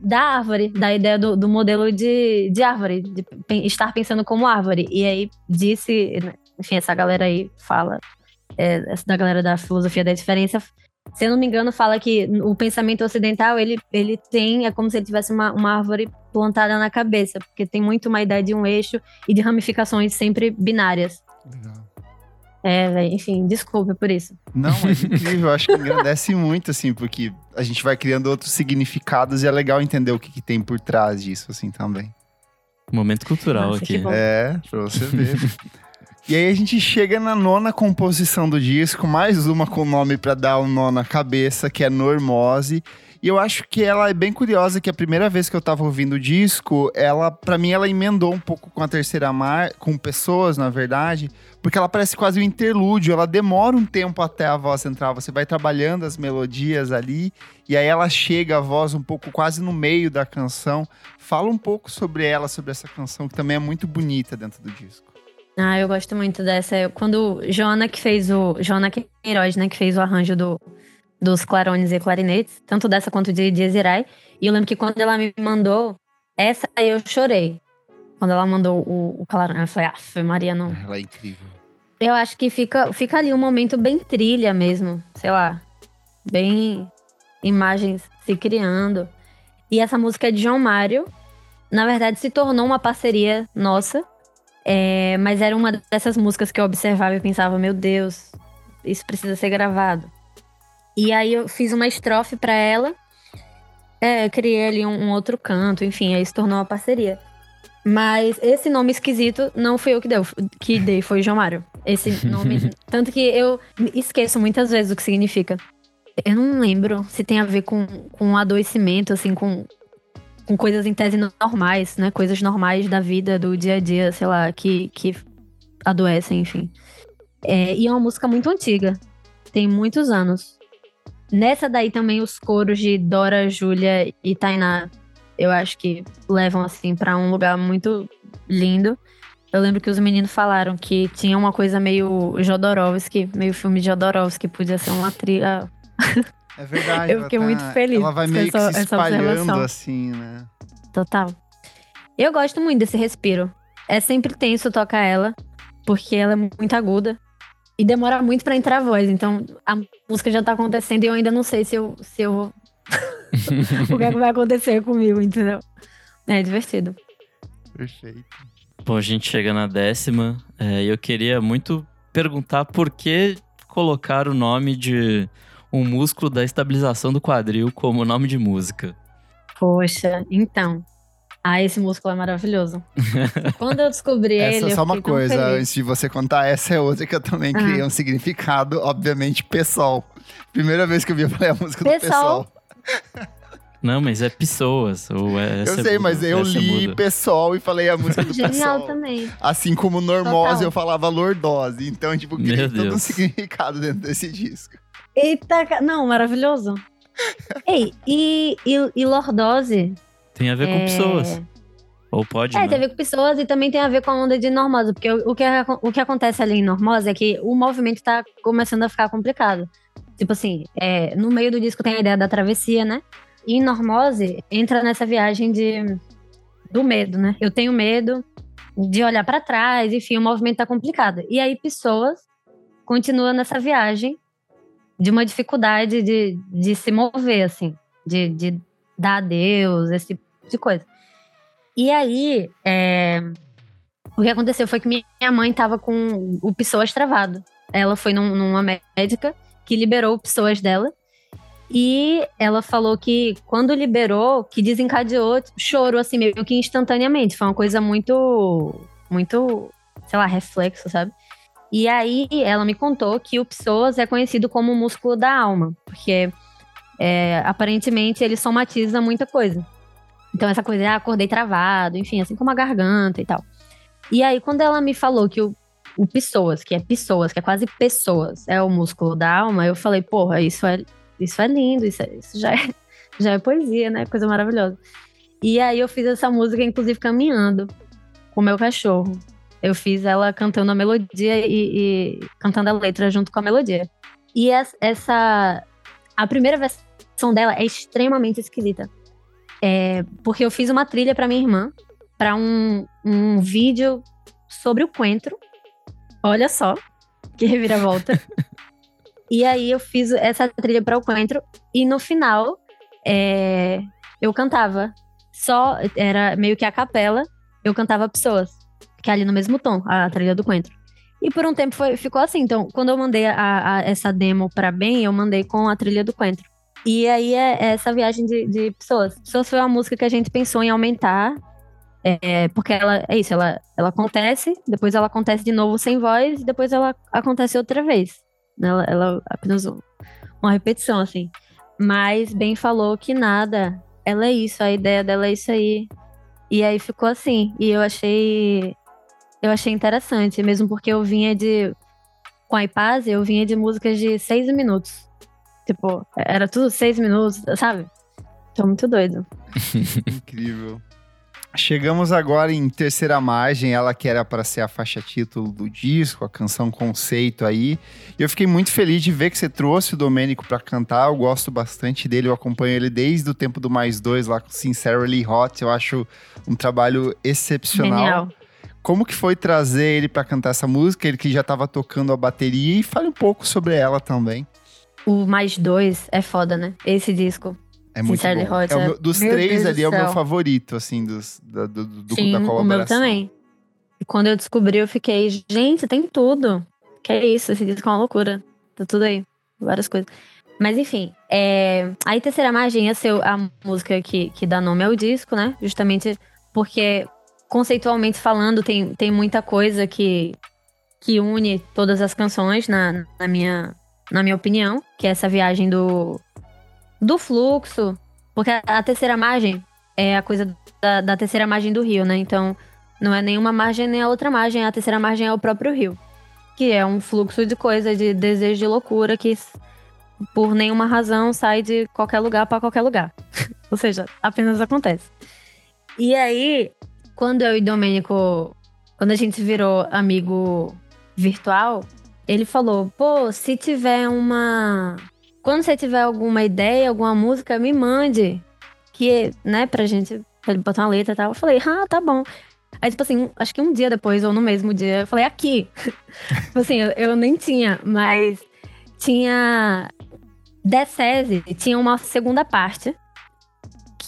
da árvore, da ideia do, do modelo de, de árvore, de estar pensando como árvore. E aí disse, né, enfim, essa galera aí fala, é, essa da galera da filosofia da diferença, se eu não me engano, fala que o pensamento ocidental, ele, ele tem, é como se ele tivesse uma, uma árvore plantada na cabeça, porque tem muito uma ideia de um eixo e de ramificações sempre binárias. É, véi, enfim, desculpa por isso. Não, mas incrível, acho que engrandece muito, assim, porque a gente vai criando outros significados e é legal entender o que, que tem por trás disso, assim, também. Momento cultural Nossa, aqui. bom. É, pra você ver. *laughs* e aí a gente chega na nona composição do disco, mais uma com nome pra dar um nó na cabeça, que é Normose. E eu acho que ela é bem curiosa, que a primeira vez que eu tava ouvindo o disco, ela, para mim, ela emendou um pouco com a terceira mar, com pessoas, na verdade, porque ela parece quase um interlúdio, ela demora um tempo até a voz entrar, você vai trabalhando as melodias ali, e aí ela chega a voz um pouco quase no meio da canção. Fala um pouco sobre ela, sobre essa canção, que também é muito bonita dentro do disco. Ah, eu gosto muito dessa. Quando Joana que fez o. Joana Queiroz, né, que fez o arranjo do, dos clarones e clarinetes, tanto dessa quanto de, de Ezirai. E eu lembro que quando ela me mandou, essa aí eu chorei. Quando ela mandou o, o clarone, eu falei, ah, Maria, não. Ela é incrível. Eu acho que fica, fica ali um momento bem trilha mesmo, sei lá. Bem imagens se criando. E essa música é de João Mário. Na verdade, se tornou uma parceria nossa. É, mas era uma dessas músicas que eu observava e pensava, meu Deus, isso precisa ser gravado. E aí eu fiz uma estrofe pra ela. É, criei ali um, um outro canto, enfim, aí se tornou uma parceria. Mas esse nome esquisito não fui eu que, deu, que dei, foi o João Mário. esse nome. *laughs* Tanto que eu esqueço muitas vezes o que significa. Eu não lembro se tem a ver com, com adoecimento, assim, com, com coisas em tese normais, né? Coisas normais da vida, do dia a dia, sei lá, que, que adoecem, enfim. É, e é uma música muito antiga. Tem muitos anos. Nessa daí também os coros de Dora, Júlia e Tainá, eu acho que levam assim para um lugar muito lindo. Eu lembro que os meninos falaram que tinha uma coisa meio Jodorowsky, meio filme de Jodorowsky, podia ser uma trilha. *laughs* É verdade. eu fiquei tá, muito feliz. Ela vai meio que essa, se espalhando assim, né? Total. Eu gosto muito desse respiro. É sempre tenso tocar ela, porque ela é muito aguda e demora muito para entrar a voz. Então a música já tá acontecendo e eu ainda não sei se eu, se eu *laughs* o que, é que vai acontecer comigo, entendeu? É divertido. Perfeito. Bom, a gente chega na décima é, e eu queria muito perguntar por que colocar o nome de um músculo da estabilização do quadril como nome de música. Poxa, então. Ah, esse músculo é maravilhoso. *laughs* Quando eu descobri essa ele. Essa é só uma coisa, antes de você contar, essa é outra que eu também ah. criei um significado, obviamente, pessoal. Primeira vez que eu vi, eu falei a música do pessoal. Não, mas é pessoas. Ou é, eu sei, mas eu li pessoal e falei a música do Genial pessoal. também. Assim como normose, Total. eu falava lordose. Então, tipo, criei todo um significado dentro desse disco. Eita, não, maravilhoso. *laughs* Ei, e, e, e lordose? Tem a ver com é... pessoas. Ou pode, É, né? tem a ver com pessoas e também tem a ver com a onda de normose. Porque o, o, que, o que acontece ali em normose é que o movimento tá começando a ficar complicado. Tipo assim, é, no meio do disco tem a ideia da travessia, né? E em Normose entra nessa viagem de do medo, né? Eu tenho medo de olhar para trás, enfim, o movimento tá complicado. E aí pessoas continuam nessa viagem de uma dificuldade de, de se mover, assim, de, de dar adeus, esse tipo de coisa. E aí, é, o que aconteceu foi que minha mãe tava com o pessoas travado. Ela foi num, numa médica que liberou pessoas dela. E ela falou que quando liberou, que desencadeou choro, assim, meio que instantaneamente. Foi uma coisa muito, muito, sei lá, reflexo, sabe? E aí ela me contou que o psoas é conhecido como o músculo da alma, porque é, aparentemente ele somatiza muita coisa. Então essa coisa, ah, acordei travado, enfim, assim como a garganta e tal. E aí quando ela me falou que o o pessoas, que é pessoas, que é quase pessoas, é o músculo da alma, eu falei, porra, isso é, isso é lindo, isso, é, isso já, é, *laughs* já é poesia, né? Coisa maravilhosa. E aí eu fiz essa música, inclusive, caminhando com o meu cachorro. Eu fiz ela cantando a melodia e, e cantando a letra junto com a melodia. E essa. A primeira versão dela é extremamente esquisita. É, porque eu fiz uma trilha para minha irmã, para um, um vídeo sobre o coentro, Olha só, que reviravolta. *laughs* e aí eu fiz essa trilha para o Coentro e no final é, eu cantava. Só, era meio que a capela, eu cantava pessoas, que é ali no mesmo tom, a trilha do Coentro. E por um tempo foi, ficou assim. Então, quando eu mandei a, a, essa demo para bem, eu mandei com a trilha do Coentro. E aí é, é essa viagem de, de pessoas. Pessoas foi uma música que a gente pensou em aumentar é, porque ela é isso, ela, ela acontece, depois ela acontece de novo sem voz, depois ela acontece outra vez. Ela, ela apenas uma repetição, assim. Mas bem falou que nada, ela é isso, a ideia dela é isso aí. E aí ficou assim. E eu achei. Eu achei interessante, mesmo porque eu vinha de. Com a Ipaz, eu vinha de músicas de seis minutos. Tipo, era tudo seis minutos, sabe? Tô muito doido. *laughs* Incrível. Chegamos agora em terceira margem, ela que era para ser a faixa título do disco, a canção conceito aí. E eu fiquei muito feliz de ver que você trouxe o Domênico para cantar. Eu gosto bastante dele, eu acompanho ele desde o tempo do Mais Dois lá com Sincerely Hot. Eu acho um trabalho excepcional. Genial. Como que foi trazer ele para cantar essa música? Ele que já estava tocando a bateria e fale um pouco sobre ela também. O Mais Dois é foda, né? Esse disco. É muito bom. Hot, é meu, dos três Deus ali é o meu favorito, assim, dos, do, do, do Sim, da colaboração. o meu também. E quando eu descobri, eu fiquei, gente, tem tudo. Que é isso, esse disco é uma loucura. Tá tudo aí, várias coisas. Mas enfim, é... aí Terceira Margem ia ser a música que, que dá nome ao disco, né? Justamente porque, conceitualmente falando, tem, tem muita coisa que, que une todas as canções, na, na, minha, na minha opinião, que é essa viagem do, do fluxo. Porque a, a terceira margem é a coisa da, da, terceira margem do rio, né? Então, não é nenhuma margem nem a outra margem, a terceira margem é o próprio rio. Que é um fluxo de coisa, de desejo de loucura que por nenhuma razão sai de qualquer lugar para qualquer lugar. *laughs* Ou seja, apenas acontece. E aí, quando eu e Domênico, quando a gente virou amigo virtual, ele falou: pô, se tiver uma. Quando você tiver alguma ideia, alguma música, me mande. Que, né, pra gente pra ele botar uma letra e tal. Eu falei, ah, tá bom. Aí, tipo assim, acho que um dia depois, ou no mesmo dia, eu falei, aqui. *laughs* tipo assim, eu, eu, nem tinha, mas tinha. Decese tinha uma segunda parte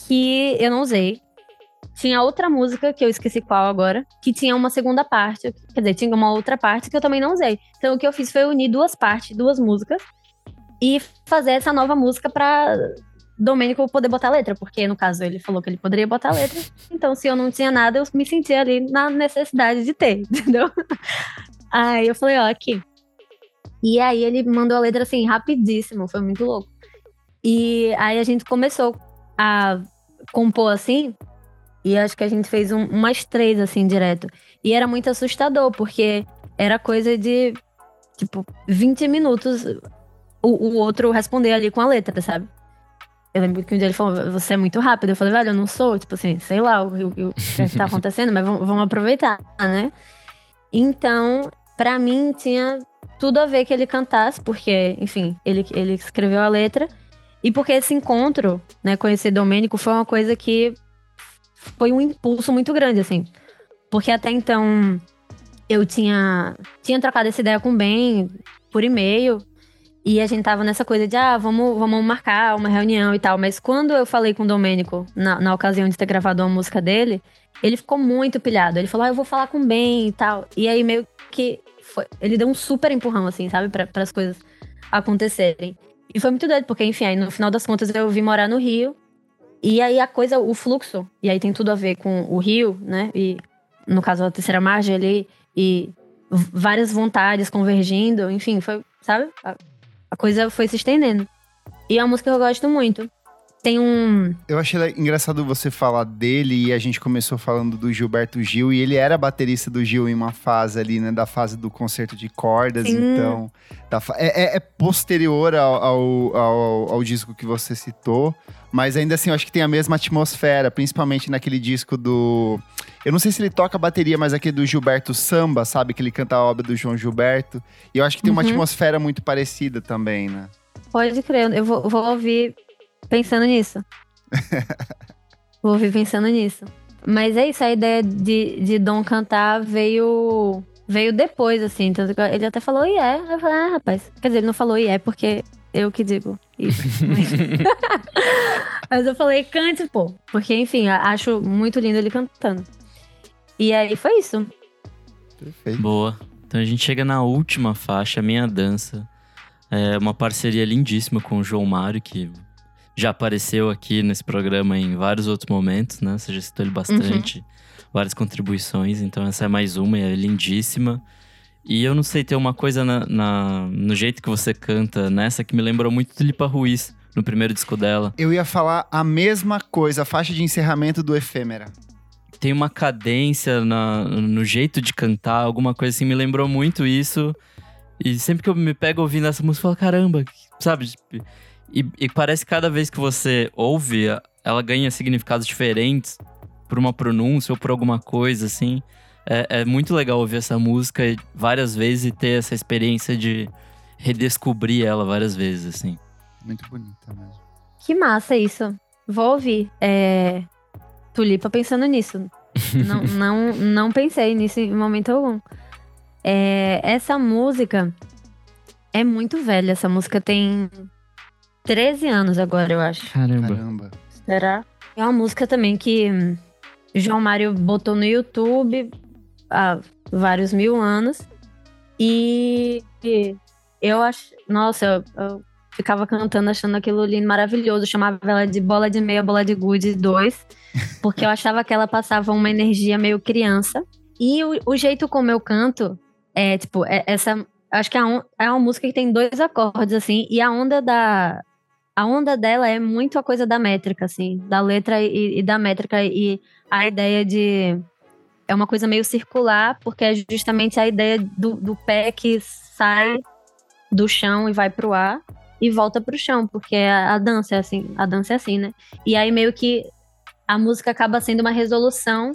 que eu não usei. Tinha outra música, que eu esqueci qual agora, que tinha uma segunda parte. Quer dizer, tinha uma outra parte que eu também não usei. Então o que eu fiz foi unir duas partes, duas músicas, e fazer essa nova música pra Domênico poder botar letra, porque no caso ele falou que ele poderia botar letra. *laughs* Então, se eu não tinha nada, eu me sentia ali na necessidade de ter, *laughs* entendeu? Aí eu falei, ó, aqui. E aí ele mandou a letra assim, rapidíssimo, foi muito louco. E aí a gente começou a compor assim, e acho que a gente fez um, umas três, assim, direto. E era muito assustador, porque era coisa de, tipo, 20 minutos o, o outro responder ali com a letra, sabe? Eu lembro que um dia ele falou, você é muito rápido. Eu falei, velho, eu não sou, tipo assim, sei lá o, o, o que tá *laughs* acontecendo, mas vamos, vamos aproveitar, né? Então, para mim, tinha tudo a ver que ele cantasse, porque, enfim, ele, ele escreveu a letra. E porque esse encontro, né, conhecer Domênico foi uma coisa que foi um impulso muito grande, assim. Porque até então eu tinha, tinha trocado essa ideia com o Ben por e-mail. E a gente tava nessa coisa de, ah, vamos, vamos marcar uma reunião e tal. Mas quando eu falei com o Domênico, na, na ocasião de ter gravado uma música dele, ele ficou muito pilhado. Ele falou, ah, eu vou falar com o Ben e tal. E aí meio que foi, ele deu um super empurrão, assim, sabe? Para as coisas acontecerem. E foi muito doido, porque, enfim, aí no final das contas eu vim morar no Rio. E aí a coisa, o fluxo, e aí tem tudo a ver com o rio, né? E no caso a terceira margem ali, e várias vontades convergindo, enfim, foi, sabe? A, a coisa foi se estendendo. E é uma música que eu gosto muito. Tem um. Eu achei engraçado você falar dele e a gente começou falando do Gilberto Gil e ele era baterista do Gil em uma fase ali, né? Da fase do concerto de cordas, Sim. então. Fa... É, é, é, posterior ao, ao, ao, ao, disco que você citou, mas ainda assim eu acho que tem a mesma atmosfera, principalmente naquele disco do. Eu não sei se ele toca bateria, mas aquele do Gilberto Samba, sabe? Que ele canta a obra do João Gilberto. E eu acho que tem uma uhum. atmosfera muito parecida também, né? Pode crer, eu vou, vou ouvir pensando nisso. *laughs* Vou ouvir pensando nisso. Mas é isso, a ideia de, de Dom cantar veio veio depois, assim. ele até falou, e é. Eu falei, ah, rapaz. Quer dizer, ele não falou, e é, porque eu que digo isso. *laughs* Mas eu falei, cante, pô. Porque, enfim, acho muito lindo ele cantando. E aí foi isso. Perfeito. Boa. Então a gente chega na última faixa, Minha Dança. É uma parceria lindíssima com o João Mário, que já apareceu aqui nesse programa em vários outros momentos, né? Você já citou ele bastante, uhum. várias contribuições, então essa é mais uma e é lindíssima. E eu não sei, tem uma coisa na, na, no jeito que você canta nessa que me lembrou muito do Lipa Ruiz, no primeiro disco dela. Eu ia falar a mesma coisa, a faixa de encerramento do Efêmera. Tem uma cadência na, no jeito de cantar, alguma coisa assim, me lembrou muito isso. E sempre que eu me pego ouvindo essa música, eu falo, caramba, sabe? E, e parece que cada vez que você ouve, ela ganha significados diferentes por uma pronúncia ou por alguma coisa, assim. É, é, muito legal ouvir essa música várias vezes e ter essa experiência de redescobrir ela várias vezes, assim. Muito bonita mesmo. Que massa isso. Vou ouvir. É... Tulipa pensando nisso. não, *laughs* não, não pensei nisso em momento algum. É... Essa música é muito velha. Essa música tem 13 anos agora, eu acho. Caramba. Caramba. Será? É uma música também que João Mário botou no YouTube há vários mil anos. E eu acho. Nossa, eu, eu ficava cantando achando aquilo lindo, maravilhoso. Eu chamava ela de bola de meia, bola de gude 2. *laughs* Porque eu achava que ela passava uma energia meio criança. E o, o jeito como eu canto É, tipo, é, essa. Acho que é, um, é uma música que tem dois acordes, assim, e a onda da. A onda dela é muito a coisa da métrica, assim, da letra e, e da métrica, e a ideia de. É uma coisa meio circular, porque é justamente a ideia do, do pé que sai do chão e vai pro ar e volta pro chão, porque a, a dança é assim, a dança é assim, né? E aí meio que a música acaba sendo uma resolução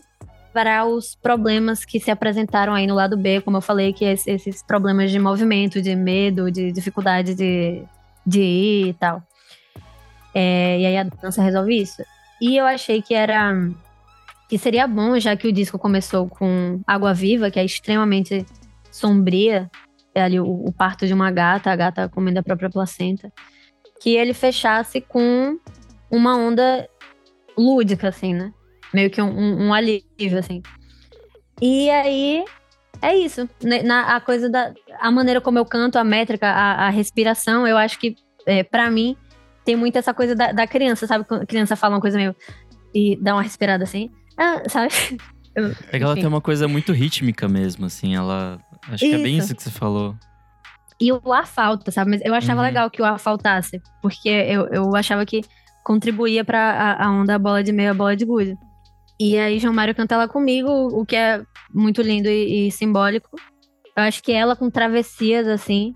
para os problemas que se apresentaram aí no lado B, como eu falei, que é esses problemas de movimento, de medo, de dificuldade de, de ir e tal. É, e aí a dança resolve isso. E eu achei que era que seria bom, já que o disco começou com Água Viva, que é extremamente sombria, é ali o, o parto de uma gata, a gata comendo a própria placenta, que ele fechasse com uma onda lúdica, assim, né? Meio que um, um, alívio, assim. E aí, é isso. Na, a coisa da. A maneira como eu canto, a métrica, a, a respiração, eu acho que, é, para mim, tem muito essa coisa da, da, criança, sabe? Quando a criança fala uma coisa meio. e dá uma respirada assim. Ah, sabe? *laughs* é que ela tem uma coisa muito rítmica mesmo, assim. Ela. Acho isso. que é bem isso que você falou. E o ar falta, sabe? Mas eu achava uhum. legal que o ar faltasse. Porque eu, eu achava que contribuía para a, a onda bola de meia, bola de gude. E aí João Mário canta ela comigo, o que é muito lindo e, e simbólico. Eu acho que ela com travessias, assim,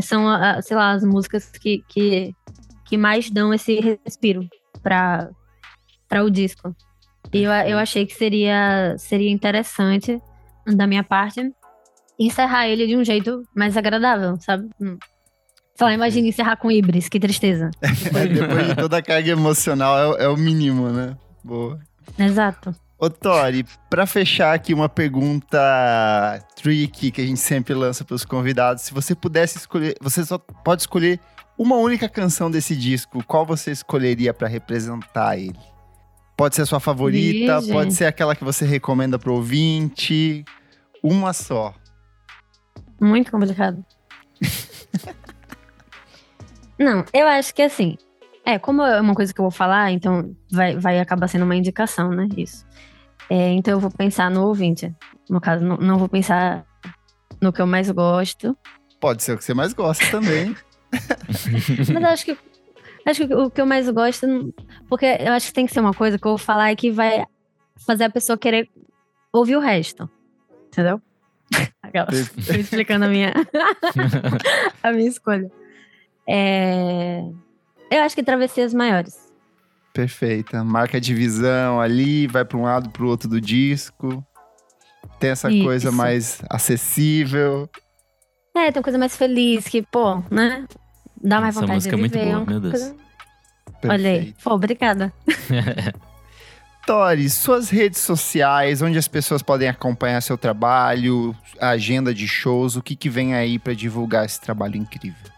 são, sei lá, as músicas que, que, que mais dão esse respiro para o disco. E eu, eu achei que seria, seria interessante, da minha parte, encerrar ele de um jeito mais agradável, sabe? Hum. Sei lá, imagina encerrar com Ibris, que tristeza. Depois de toda a carga emocional, é, é o mínimo, né? Boa. Exato. Ô, Tori, pra fechar aqui uma pergunta tricky que a gente sempre lança pros convidados. Se você pudesse escolher, você só pode escolher uma única canção desse disco, qual você escolheria para representar ele? Pode ser a sua favorita, pode ser aquela que você recomenda pro ouvinte. Uma só. Muito complicado. *laughs* Não, eu acho que assim, é, como é uma coisa que eu vou falar, então vai, vai acabar sendo uma indicação, né? Isso. É, então eu vou pensar no ouvinte. No caso, não, não vou pensar no que eu mais gosto. Pode ser o que você mais gosta também. *laughs* Mas acho que acho que o que eu mais gosto, porque eu acho que tem que ser uma coisa que eu vou falar e que vai fazer a pessoa querer ouvir o resto. Entendeu? *laughs* Aquela, *laughs* explicando a minha, *laughs* a minha escolha. É... Eu acho que travessias maiores. Perfeita. Marca a divisão ali, vai para um lado para o outro do disco. Tem essa Isso. coisa mais acessível. É, tem uma coisa mais feliz, que, pô, né? Dá mais essa vontade música de viver. é muito boa, meu Deus. Coisa... Olha aí. Pô, obrigada. *laughs* Tori, suas redes sociais, onde as pessoas podem acompanhar seu trabalho, a agenda de shows, o que, que vem aí para divulgar esse trabalho incrível?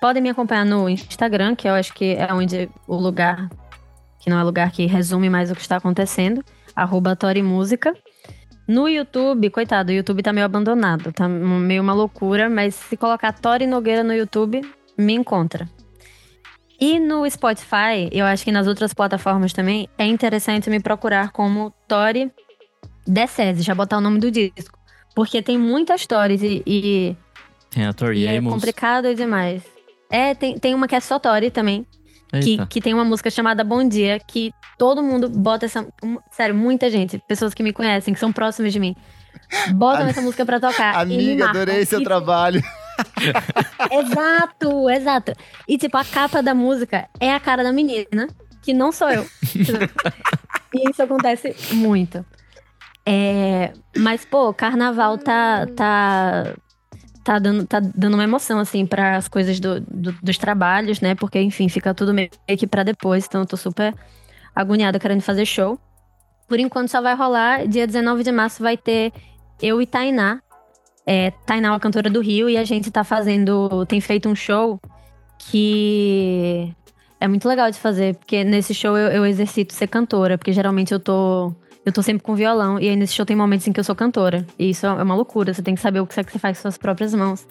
Podem me acompanhar no Instagram, que eu acho que é onde o lugar, que não é lugar que resume mais o que está acontecendo, arroba Tori Música. No YouTube, coitado, o YouTube tá meio abandonado, tá meio uma loucura, mas se colocar Tori Nogueira no YouTube, me encontra. E no Spotify, eu acho que nas outras plataformas também, é interessante me procurar como Tori Decese, já botar o nome do disco. Porque tem muitas stories e. e tem a Tori e É complicado demais. É, tem, tem uma que é Sotori também. Que, que tem uma música chamada Bom Dia, que todo mundo bota essa. Sério, muita gente, pessoas que me conhecem, que são próximas de mim, botam essa música pra tocar. *laughs* Amiga, adorei seu e, trabalho. *laughs* *laughs* exato, exato. E tipo, a capa da música é a cara da menina, que não sou eu. e isso acontece muito. É, mas, pô, carnaval tá, tá tá dando, tá dando uma emoção, assim, para as coisas do, do, dos trabalhos, né? Porque, enfim, fica tudo meio que pra depois. Então, eu tô super agoniada querendo fazer show. Por enquanto, só vai rolar. Dia 19 de março vai ter eu e Tainá. É, Tainá uma cantora do Rio e a gente tá fazendo. Tem feito um show que é muito legal de fazer, porque nesse show eu, eu exercito ser cantora, porque geralmente eu tô eu tô sempre com violão. E aí nesse show tem momentos em que eu sou cantora. E isso é uma loucura. Você tem que saber o que é que você faz com suas próprias mãos.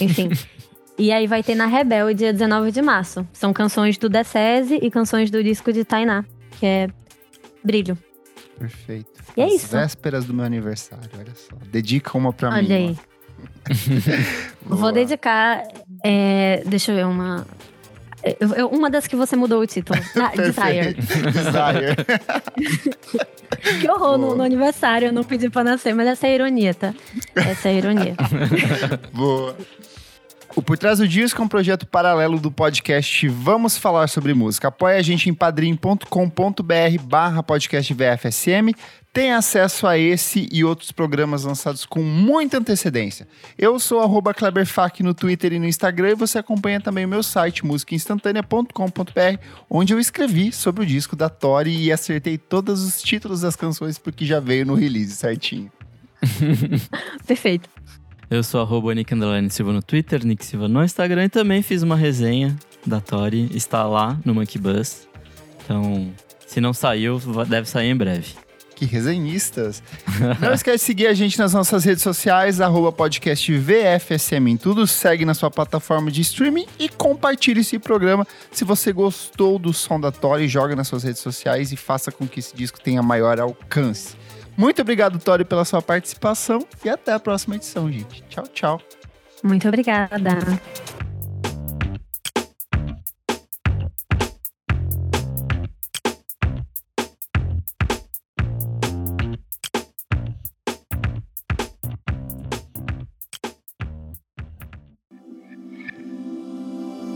Enfim. *laughs* e aí vai ter na Rebel, dia 19 de março. São canções do Decese e canções do disco de Tainá, que é Brilho. Perfeito. E é isso. Vésperas do meu aniversário, olha só. Dedica uma pra olha mim. Olha aí. *laughs* Vou dedicar. é, deixa eu ver uma. eu- eu- uma das que você mudou o título. *laughs* Ah, Desire. Desire. *laughs* Que horror no, no aniversário, eu não pedi pra nascer, mas essa é a ironia, tá? Essa é a ironia. Boa. O Por Trás do Disco é um projeto paralelo do podcast Vamos Falar Sobre Música. Apoie a gente em padrim.com.br barra podcast VFSM. Tem acesso a esse e outros programas lançados com muita antecedência. Eu sou arroba Kleberfac no Twitter e no Instagram e você acompanha também o meu site musicainstantanea.com.br onde eu escrevi sobre o disco da Tori e acertei todos os títulos das canções porque já veio no release certinho. *laughs* *laughs* Perfeito. Eu sou arroba Nick Silva no Twitter, Nick Silva no Instagram e também fiz uma resenha da Tori, está lá no Monkey Bus. Então, se não saiu, deve sair em breve. Que resenhistas. *laughs* Não esquece de seguir a gente nas nossas redes sociais, arroba podcast VFSM em tudo. Segue na sua plataforma de streaming e compartilhe esse programa. Se você gostou do som da Tori, joga nas suas redes sociais e faça com que esse disco tenha maior alcance. Muito obrigado, Tori, pela sua participação e até a próxima edição, gente. Tchau, tchau. Muito obrigada.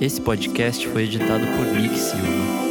Esse podcast foi editado por Nick Silva.